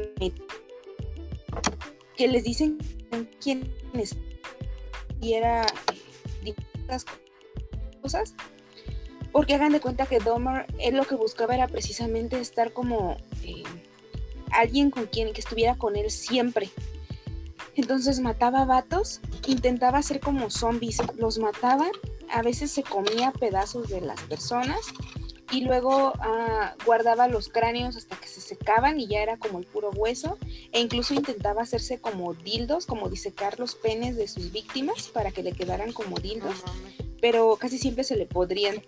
que les dicen quiénes. Y era cosas porque hagan de cuenta que Dahmer él lo que buscaba era precisamente estar como eh, alguien con quien que estuviera con él siempre. Entonces mataba vatos intentaba hacer como zombies los mataba a veces se comía pedazos de las personas y luego ah, guardaba los cráneos hasta que se secaban y ya era como el puro hueso e incluso intentaba hacerse como dildos, como disecar los penes de sus víctimas para que le quedaran como dildos, pero casi siempre se le podrían.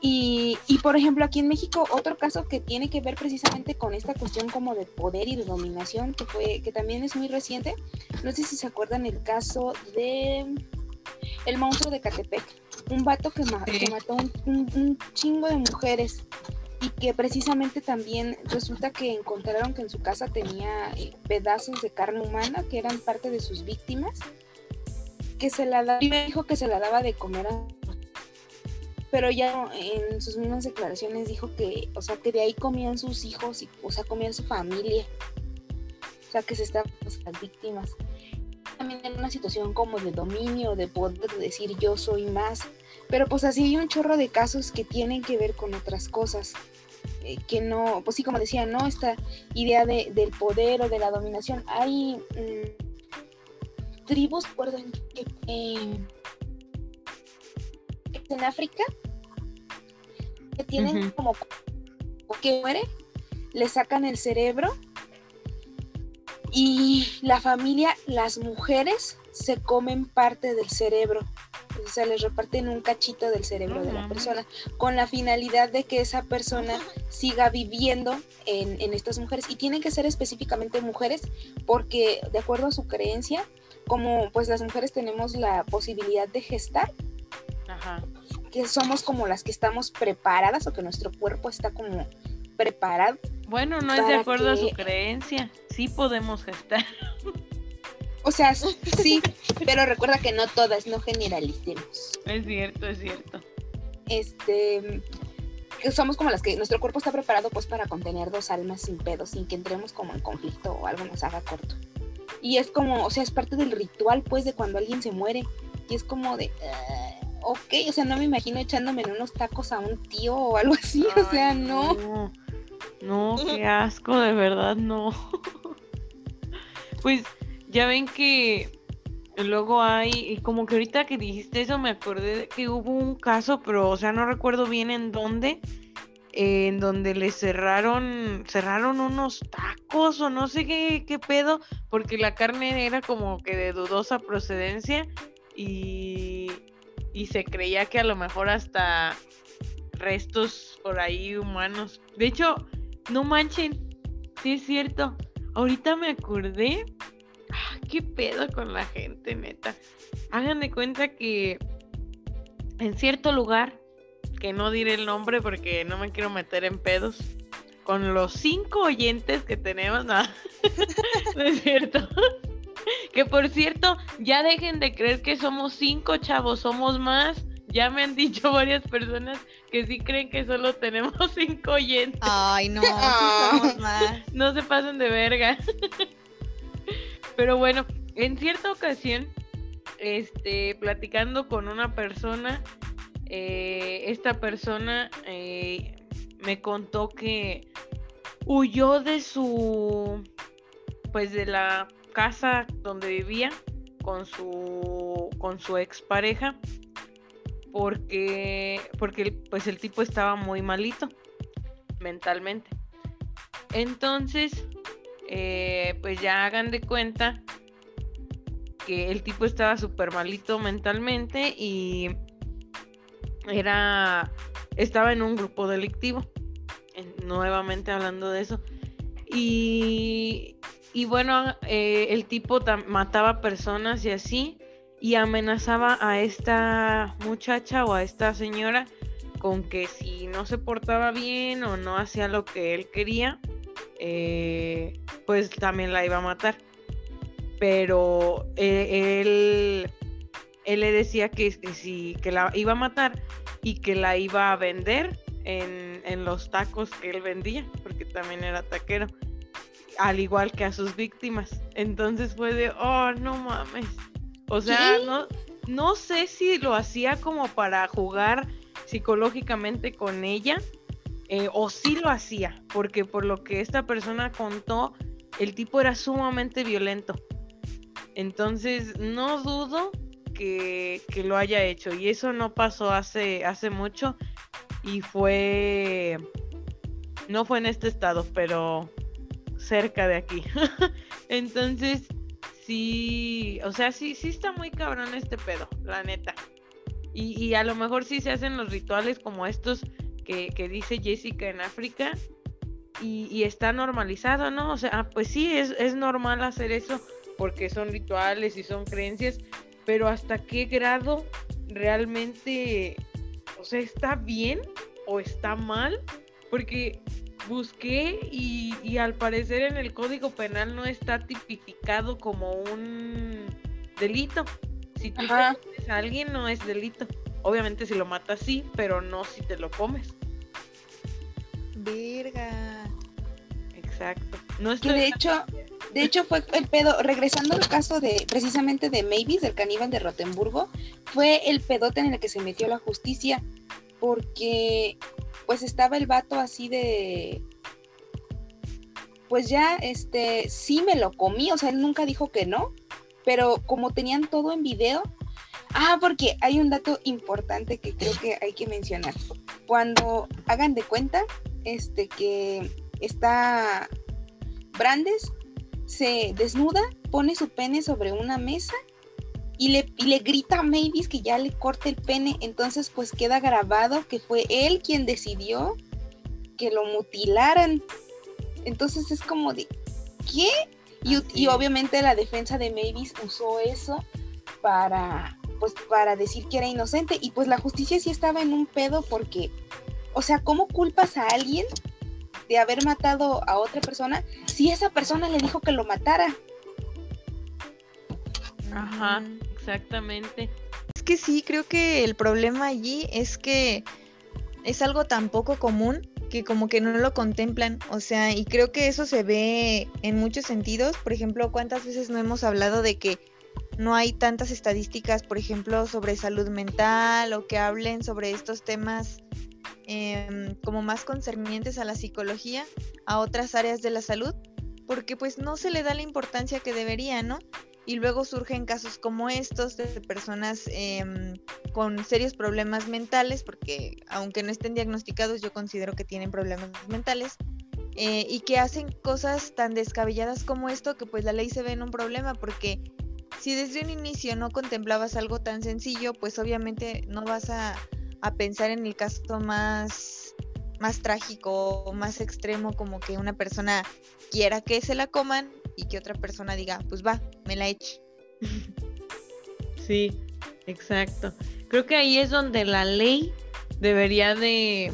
Y, y, por ejemplo aquí en México otro caso que tiene que ver precisamente con esta cuestión como de poder y de dominación que fue que también es muy reciente. No sé si se acuerdan el caso de el monstruo de Catepec un vato que, mató un, chingo de mujeres y que precisamente también resulta que encontraron que en su casa tenía eh, pedazos de carne humana que eran parte de sus víctimas, que se la daba, dijo que se la daba de comer a pero ya en sus mismas declaraciones dijo que, o sea, que de ahí comían sus hijos, y, o sea, comían su familia, o sea, que se estaban pues, las víctimas también en una situación como de dominio, de poder decir yo soy más. Pero pues así hay un chorro de casos que tienen que ver con otras cosas. Eh, que no, pues sí, como decía, ¿no? Esta idea de, del poder o de la dominación. Hay mm, tribus, recuerden que en África que tienen como que muere, le sacan el cerebro y la familia, las mujeres se comen parte del cerebro. O sea, les reparten un cachito del cerebro de la persona con la finalidad de que esa persona siga viviendo en, en, estas mujeres. Y tienen que ser específicamente mujeres porque, de acuerdo a su creencia, como pues las mujeres tenemos la posibilidad de gestar, que somos como las que estamos preparadas o que nuestro cuerpo está como preparado. Bueno, no es de acuerdo a su creencia. Sí podemos gestar. O sea, sí, pero recuerda que no todas, no generalicemos. Es cierto, es cierto. Este, somos como las que nuestro cuerpo está preparado pues para contener dos almas sin pedos, sin que entremos como en conflicto o algo nos haga corto. Y es como, o sea, es parte del ritual pues de cuando alguien se muere. Y es como de, uh, ok, o sea, no me imagino echándome en unos tacos a un tío o algo así, o sea, no. No, qué asco, de verdad, no. pues ya ven que luego hay, y como que ahorita que dijiste eso me acordé de que hubo un caso, pero o sea, no recuerdo bien en dónde, en donde le cerraron, cerraron unos tacos o no sé qué, qué pedo, porque la carne era como que de dudosa procedencia y, y se creía que a lo mejor hasta restos por ahí humanos. De hecho, no manchen, sí es cierto. Ahorita me acordé. Ah, ¿Qué pedo con la gente, neta? Hagan de cuenta que en cierto lugar, que no diré el nombre porque no me quiero meter en pedos, con los cinco oyentes que tenemos, no, no es cierto. que por cierto, ya dejen de creer que somos cinco chavos, somos más. Ya me han dicho varias personas que sí creen que solo tenemos cinco oyentes. Ay, no, somos más. No se pasen de verga. Pero bueno, en cierta ocasión, este, platicando con una persona, eh, esta persona eh, me contó que huyó de su, pues de la casa donde vivía con su, con su expareja porque, porque pues el tipo estaba muy malito mentalmente. Entonces, eh, pues ya hagan de cuenta que el tipo estaba súper malito mentalmente y era estaba en un grupo delictivo. nuevamente hablando de eso. Y, y bueno, eh, el tipo mataba personas y así, y amenazaba a esta muchacha o a esta señora con que si no se portaba bien o no hacía lo que él quería, eh, pues también la iba a matar. Pero eh, él, él le decía que, que, que la iba a matar y que la iba a vender en, en los tacos que él vendía, porque también era taquero al igual que a sus víctimas. Entonces fue de, oh, no mames. O sea, no, no sé si lo hacía como para jugar psicológicamente con ella eh, o si lo hacía, porque por lo que esta persona contó, el tipo era sumamente violento. Entonces, no dudo que, que, lo haya hecho. Y eso no pasó hace, hace mucho. Y fue. No fue en este estado, pero cerca de aquí. Entonces, sí, o sea, sí, sí está muy cabrón este pedo, la neta. Y, a lo mejor sí se hacen los rituales como estos que, dice Jessica en África y, está normalizado, ¿no? O sea, ah, pues sí, es, es normal hacer eso porque son rituales y son creencias, pero hasta qué grado realmente, o sea, está bien o está mal, porque busqué y, al parecer en el Código Penal no está tipificado como un delito. Si tú a alguien no es delito. Obviamente si lo matas sí, pero no si te lo comes. Virga. Exacto. No que de hecho, de hecho fue el pedo, regresando al caso de precisamente de Mavis, del caníbal de Rotemburgo, fue el pedote en el que se metió la justicia, porque pues estaba el vato así de, pues ya, este, sí me lo comí, o sea, él nunca dijo que no, pero como tenían todo en video, ah, porque hay un dato importante que creo que hay que mencionar. Cuando hagan de cuenta, este, que está Brandes, se desnuda, pone su pene sobre una mesa y le, le grita a Mavis que ya le corte el pene, entonces pues queda grabado que fue él quien decidió que lo mutilaran. Entonces es como de, ¿qué? Y, obviamente la defensa de Mavis usó eso para, pues, para decir que era inocente. Y pues la justicia sí estaba en un pedo porque, o sea, ¿cómo culpas a alguien de haber matado a otra persona si esa persona le dijo que lo matara? Ajá. Exactamente. Es que sí, creo que el problema allí es que es algo tan poco común que como que no lo contemplan, o sea, y creo que eso se ve en muchos sentidos, por ejemplo, cuántas veces no hemos hablado de que no hay tantas estadísticas, por ejemplo, sobre salud mental o que hablen sobre estos temas em, como más concernientes a la psicología, a otras áreas de la salud, porque pues no se le da la importancia que debería, ¿no? Y luego surgen casos como estos de personas em, con serios problemas mentales, porque aunque no estén diagnosticados, yo considero que tienen problemas mentales. Eh, y que hacen cosas tan descabelladas como esto que pues la ley se ve en un problema porque si desde un inicio no contemplabas algo tan sencillo pues obviamente no vas a, a pensar en el caso más más trágico o más extremo como que una persona quiera que se la coman y que otra persona diga, pues va, me la eche. Sí, exacto. Creo que ahí es donde la ley debería de,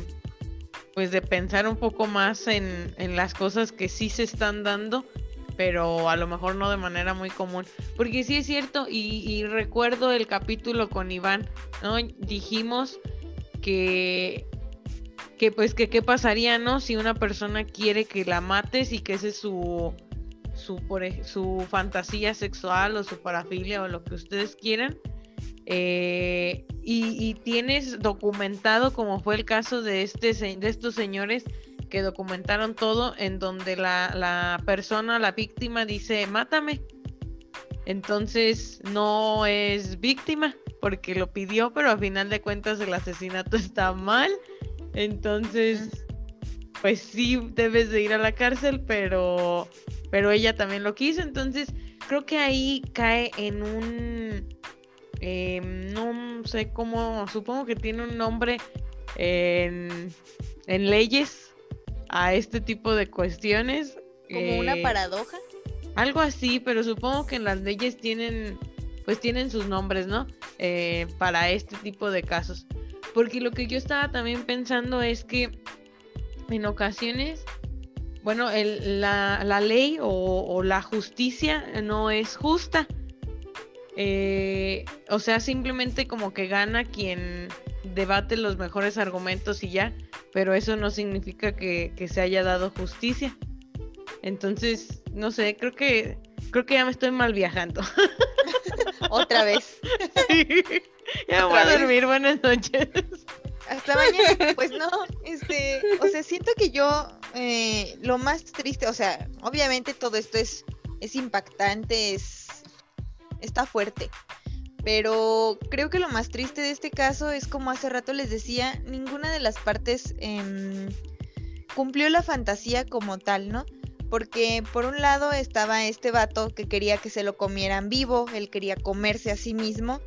pues de pensar un poco más en, en las cosas que sí se están dando, pero a lo mejor no de manera muy común. Porque sí es cierto, y, y recuerdo el capítulo con Iván, ¿no? Dijimos que que pues que qué pasaría, ¿no? Si una persona quiere que la mates y que ese es su su, su fantasía sexual o su parafilia o lo que ustedes quieran. Eh, y, tienes documentado, como fue el caso de, este, de estos señores que documentaron todo, en donde la, la persona, la víctima, dice, mátame. Entonces no es víctima porque lo pidió, pero a final de cuentas el asesinato está mal. Entonces, pues sí debes de ir a la cárcel, pero pero ella también lo quiso, entonces creo que ahí cae en un, em, no sé cómo, supongo que tiene un nombre en, leyes, a este tipo de cuestiones. Como una paradoja. Algo así, pero supongo que en las leyes tienen, pues tienen sus nombres, ¿no? Eh, para este tipo de casos. Porque lo que yo estaba también pensando es que en ocasiones, bueno, la, ley o, la justicia no es justa. Eh, o sea, simplemente como que gana quien debate los mejores argumentos y ya, pero eso no significa que, que se haya dado justicia. Entonces, no sé, creo que creo que ya me estoy mal viajando. Otra vez. Ya voy a dormir, buenas noches. Hasta mañana. Pues no, este, o sea, siento que yo eh, lo más triste, o sea, obviamente todo esto es, es impactante, es, está fuerte. Pero creo que lo más triste de este caso es como hace rato les decía, ninguna de las partes em, cumplió la fantasía como tal, ¿no? Porque por un lado estaba este vato que quería que se lo comieran vivo, él quería comerse a sí mismo,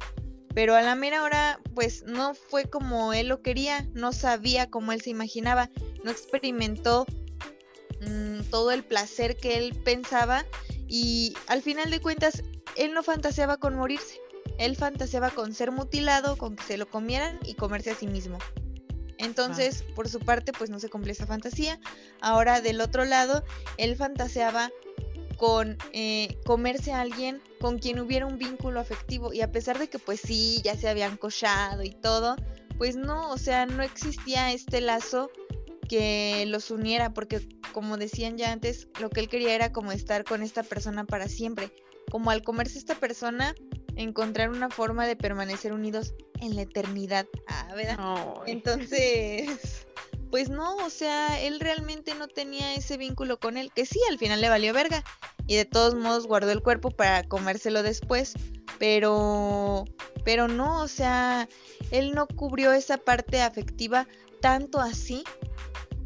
pero a la mera hora pues no fue como él lo quería, no sabía como él se imaginaba, no experimentó mm, todo el placer que él pensaba y al final de cuentas él no fantaseaba con morirse, él fantaseaba con ser mutilado, con que se lo comieran y comerse a sí mismo. Entonces, por su parte, pues no se cumple esa fantasía. Ahora, del otro lado, él fantaseaba con eh, comerse a alguien con quien hubiera un vínculo afectivo. Y a pesar de que, pues sí, ya se habían cochado y todo, pues no, o sea, no existía este lazo que los uniera, porque como decían ya antes, lo que él quería era como estar con esta persona para siempre. Como al comerse esta persona, encontrar una forma de permanecer unidos en la eternidad. Ah, ¿verdad? Entonces, pues no, o sea, él realmente no tenía ese vínculo con él, que sí, al final le valió verga. Y de todos modos guardó el cuerpo para comérselo después. Pero, pero no, o sea, él no cubrió esa parte afectiva tanto así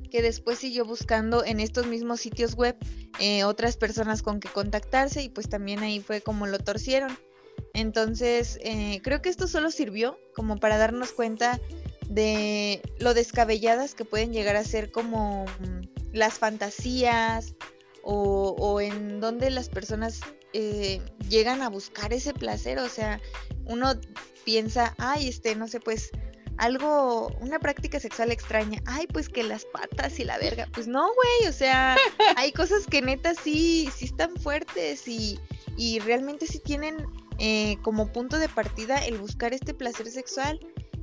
que después siguió buscando en estos mismos sitios web eh, otras personas con que contactarse y pues también ahí fue como lo torcieron. Entonces, eh, creo que esto solo sirvió como para darnos cuenta de lo descabelladas que pueden llegar a ser como mm, las fantasías o, en donde las personas eh, llegan a buscar ese placer. O sea, uno piensa, ay, este, no sé, pues algo, una práctica sexual extraña. Ay, pues que las patas y la verga. Pues no, güey, o sea, hay cosas que neta sí, sí están fuertes y, y realmente sí tienen eh, como punto de partida el buscar este placer sexual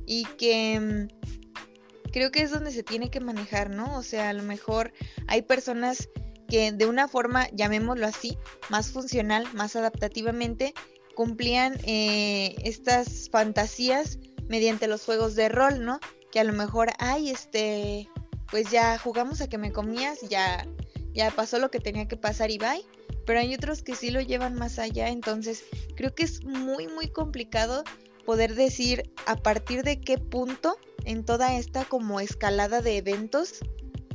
y que mm, creo que es donde se tiene que manejar, ¿no? O sea, a lo mejor hay personas que de una forma, llamémoslo así, más funcional, más adaptativamente, cumplían eh, estas fantasías mediante los juegos de rol, ¿no? Que a lo mejor, ay, este, pues ya jugamos a que me comías, ya, ya pasó lo que tenía que pasar y bye pero hay otros que sí lo llevan más allá, entonces creo que es muy muy complicado poder decir a partir de qué punto en toda esta como escalada de eventos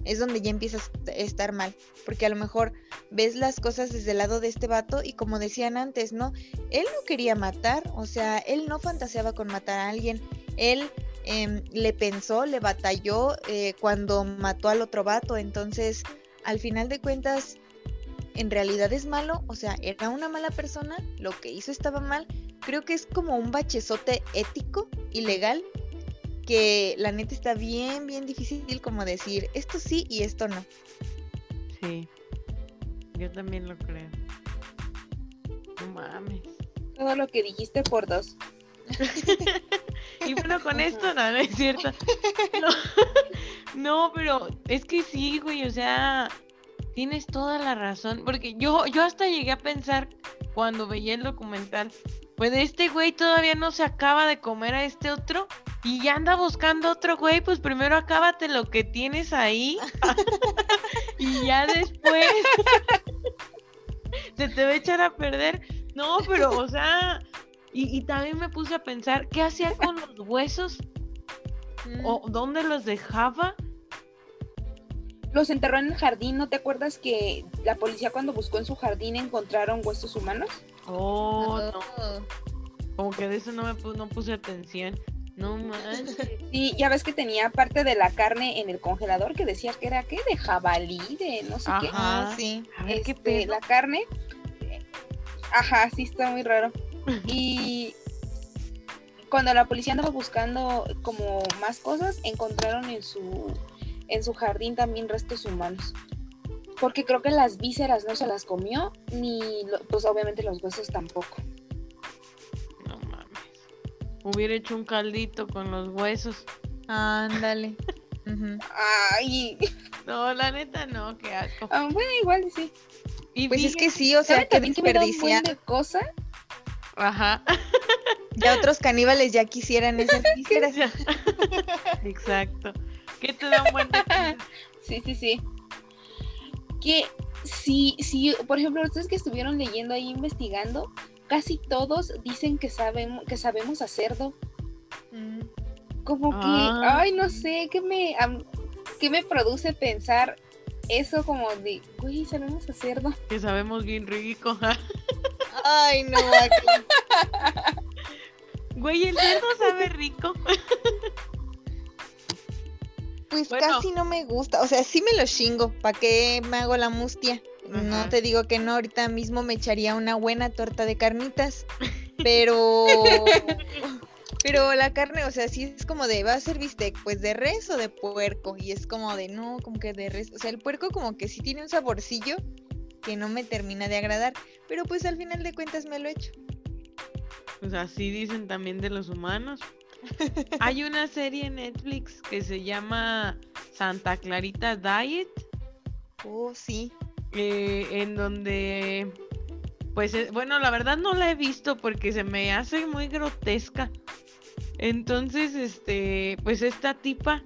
es donde ya empiezas a estar mal, porque a lo mejor ves las cosas desde el lado de este vato y como decían antes, ¿no? Él no quería matar, o sea, él no fantaseaba con matar a alguien, él em, le pensó, le batalló eh, cuando mató al otro vato, entonces al final de cuentas en realidad es malo, o sea, era una mala persona, lo que hizo estaba mal, creo que es como un bachezote ético y legal que la neta está bien, bien difícil como decir esto sí y esto no. Sí, yo también lo creo. No mames. Todo lo que dijiste por dos. y bueno, con esto no, no es cierto. no, pero es que sí, güey, o sea, Tienes toda la razón, porque yo, yo hasta llegué a pensar cuando veía el documental, pues este güey todavía no se acaba de comer a este otro y ya anda buscando otro güey, pues primero acábate lo que tienes ahí y ya después se te va a echar a perder. No, pero o sea, y, y también me puse a pensar, ¿qué hacía con los huesos? ¿O mm. dónde los dejaba? Los enterró en el jardín. ¿No te acuerdas que la policía cuando buscó en su jardín encontraron huesos humanos? Oh, no. Como que de eso no me no puse atención. No manches. Sí, ya ves que tenía parte de la carne en el congelador que decía que era, ¿qué? De jabalí, de no sé qué. Ah, sí. A ver, ¿qué Este, la carne. Ajá, sí está muy raro. Y cuando la policía andaba buscando como más cosas, encontraron en su en su jardín también restos humanos. Porque creo que las vísceras no se las comió, ni lo- pues obviamente los huesos tampoco. No mames. Hubiera hecho un caldito con los huesos. Ándale. Ujú. Ay, No, la neta no, qué asco. ah, bueno, igual sí. Y Pues es que sí, o sea, ¿Saben que también que me da cosa? Ajá. Ya otros caníbales ya quisieran esas vísceras. Exacto. ¿Qué te da un buen Sí, sí, sí. Que si, si, por ejemplo, ustedes que estuvieron leyendo ahí, investigando, casi todos dicen que sabemos, que sabemos a cerdo. Mm. Como que, Ah. ay, no sé, ¿qué me, qué me produce pensar eso como de, güey, sabemos a cerdo? que sabemos bien rico? Ay, no, aquí. Güey, el cerdo sabe rico. Pues Bueno. casi no me gusta. O sea, sí me lo chingo. ¿Para qué me hago la mustia? No te digo que no, ahorita mismo me echaría una buena torta de carnitas. Pero. Pero la carne, o sea, sí es como de, ¿va a ser bistec? Pues de res o de puerco. Y es como de, no, como que de res. O sea, el puerco como que sí tiene un saborcillo que no me termina de agradar. Pero pues al final de cuentas me lo echo. Pues así dicen también de los humanos. Hay una serie en Netflix que se llama Santa Clarita Diet, Oh, sí. eh, en donde, pues, eh, bueno, la verdad no la he visto porque se me hace muy grotesca. Entonces, este, pues esta tipa,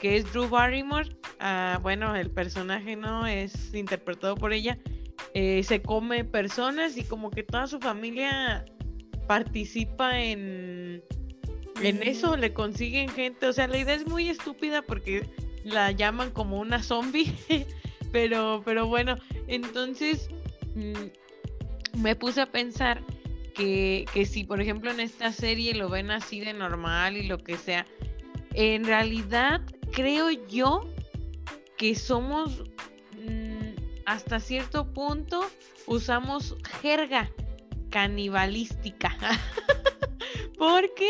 que es Drew Barrymore, ah, bueno, el personaje no es interpretado por ella, eh, se come personas y como que toda su familia participa en, en eso, le consiguen gente, o sea, la idea es muy estúpida porque la llaman como una zombie, pero, pero bueno, entonces mm, me puse a pensar que, que si por ejemplo en esta serie lo ven así de normal y lo que sea, en realidad creo yo que somos mm, hasta cierto punto usamos jerga canibalística. Porque,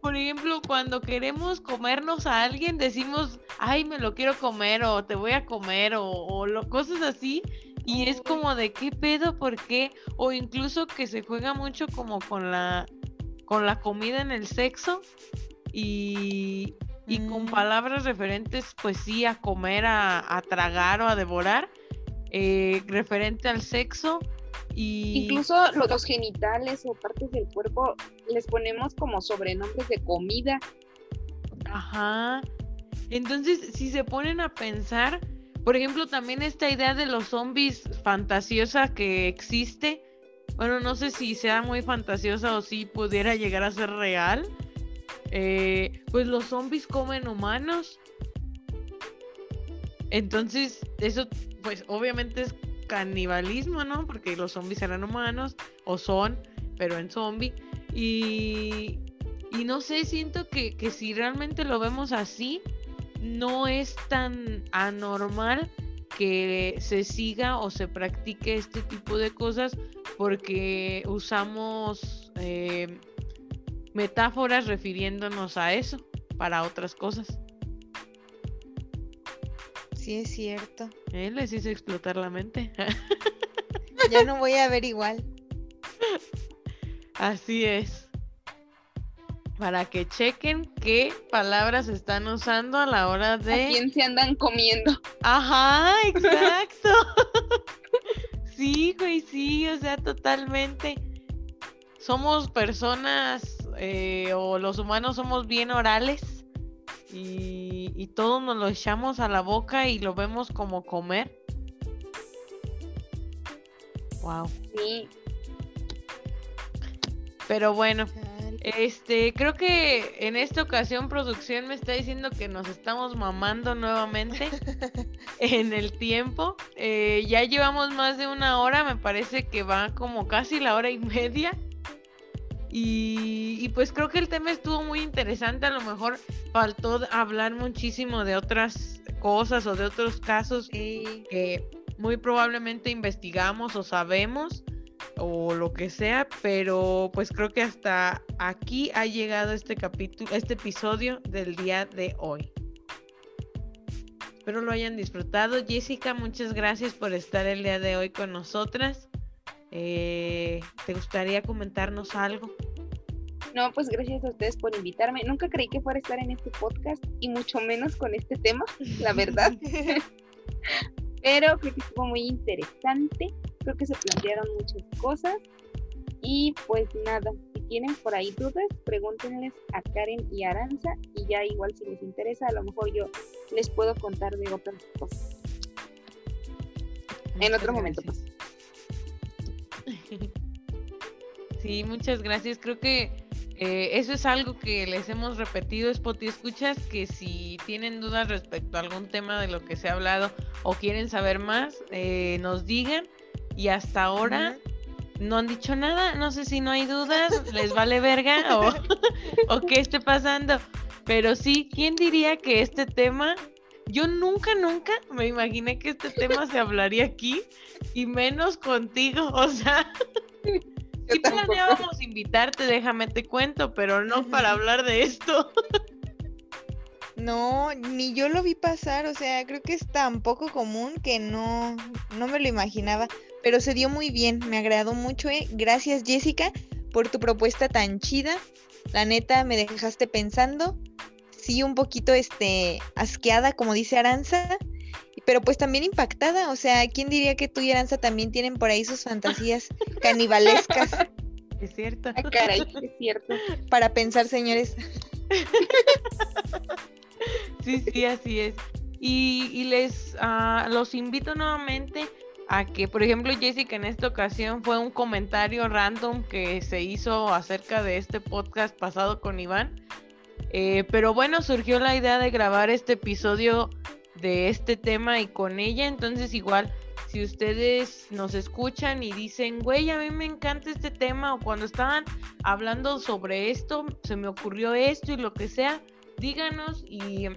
por ejemplo, cuando queremos comernos a alguien, decimos, ay, me lo quiero comer, o te voy a comer, o, o lo- cosas así. Y es como de qué pedo, por qué, o incluso que se juega mucho como con la, con la comida en el sexo y, y con Mm. palabras referentes, pues sí, a comer, a, a tragar o a devorar, eh, referente al sexo. Y Incluso lo- los genitales o partes del cuerpo les ponemos como sobrenombres de comida. Ajá. Entonces, si se ponen a pensar, por ejemplo, también esta idea de los zombies fantasiosa que existe, bueno, no sé si sea muy fantasiosa o si pudiera llegar a ser real, eh, pues los zombies comen humanos. Entonces, eso, pues obviamente es canibalismo, ¿no? Porque los zombies eran humanos, o son, pero en zombie. Y, y no sé, siento que, que si realmente lo vemos así, no es tan anormal que se siga o se practique este tipo de cosas porque usamos eh, metáforas refiriéndonos a eso para otras cosas. Sí, es cierto. Eh, Les hice explotar la mente. Ya no voy a ver igual. Así es. Para que chequen qué palabras están usando a la hora ¿A de... quién se andan comiendo? Ajá, exacto. sí, güey, sí, o sea, totalmente. Somos personas, eh, o los humanos somos bien orales, y, y todo nos lo echamos a la boca y lo vemos como comer. Wow. Sí, Pero bueno, este, creo que en esta ocasión producción me está diciendo que nos estamos mamando nuevamente en el tiempo. Eh, ya llevamos más de una hora, me parece que va como casi la hora y media. Y, pues creo que el tema estuvo muy interesante. A lo mejor faltó hablar muchísimo de otras cosas o de otros casos que muy probablemente investigamos o sabemos o lo que sea, pero pues creo que hasta aquí ha llegado este capítulo, este episodio del día de hoy. Espero lo hayan disfrutado. Jessica, muchas gracias por estar el día de hoy con nosotras. Eh, ¿Te gustaría comentarnos algo? No, pues gracias a ustedes por invitarme. Nunca creí que fuera a estar en este podcast y mucho menos con este tema, la verdad. Pero creo que estuvo muy interesante. Creo que se plantearon muchas cosas. Y pues nada, tienen por ahí dudas, pregúntenles a Karen y Aranza y ya igual si les interesa, a lo mejor yo les puedo contar de otras cosas. en otro momento, pues. Sí, muchas gracias. Creo que eh, eso es algo que les hemos repetido, Spotty Escuchas, que si tienen dudas respecto a algún tema de lo que se ha hablado o quieren saber más, eh, nos digan. Y hasta ahora no han dicho nada. No sé si no hay dudas, les vale verga o, o qué esté pasando. Pero sí, ¿quién diría que este tema yo nunca, nunca me imaginé que este tema se hablaría aquí y menos contigo, o sea, sí planeábamos invitarte, déjame te cuento, pero no para hablar de esto. No, ni yo lo vi pasar, o sea, creo que es tan poco común que no, no me lo imaginaba, pero se dio muy bien, me agradó mucho, ¿eh? Gracias Jessica por tu propuesta tan chida, la neta me dejaste pensando, sí un poquito este asqueada, como dice Aranza, pero pues también impactada, o sea, ¿quién diría que tú y Aranza también tienen por ahí sus fantasías canibalescas? Es cierto. Ah, caray, es cierto. Para pensar, señores. Sí, sí, así es. Y, les uh, los invito nuevamente a que, por ejemplo, Jessica en esta ocasión fue un comentario random que se hizo acerca de este podcast pasado con Iván. Eh, pero bueno, surgió la idea de grabar este episodio de este tema y con ella, entonces igual si ustedes nos escuchan y dicen, güey, a mí me encanta este tema, o cuando estaban hablando sobre esto, se me ocurrió esto y lo que sea, díganos y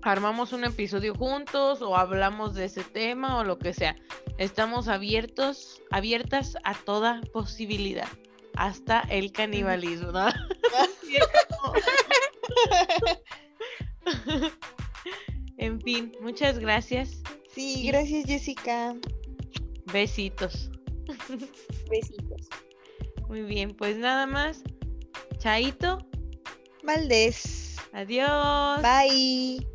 armamos un episodio juntos o hablamos de ese tema o lo que sea. Estamos abiertos, abiertas a toda posibilidad, hasta el canibalismo, ¿no? en fin, muchas gracias. Sí, gracias Jessica. Besitos. Besitos. Muy bien, pues nada más. Chaito. Valdés. Adiós. Bye.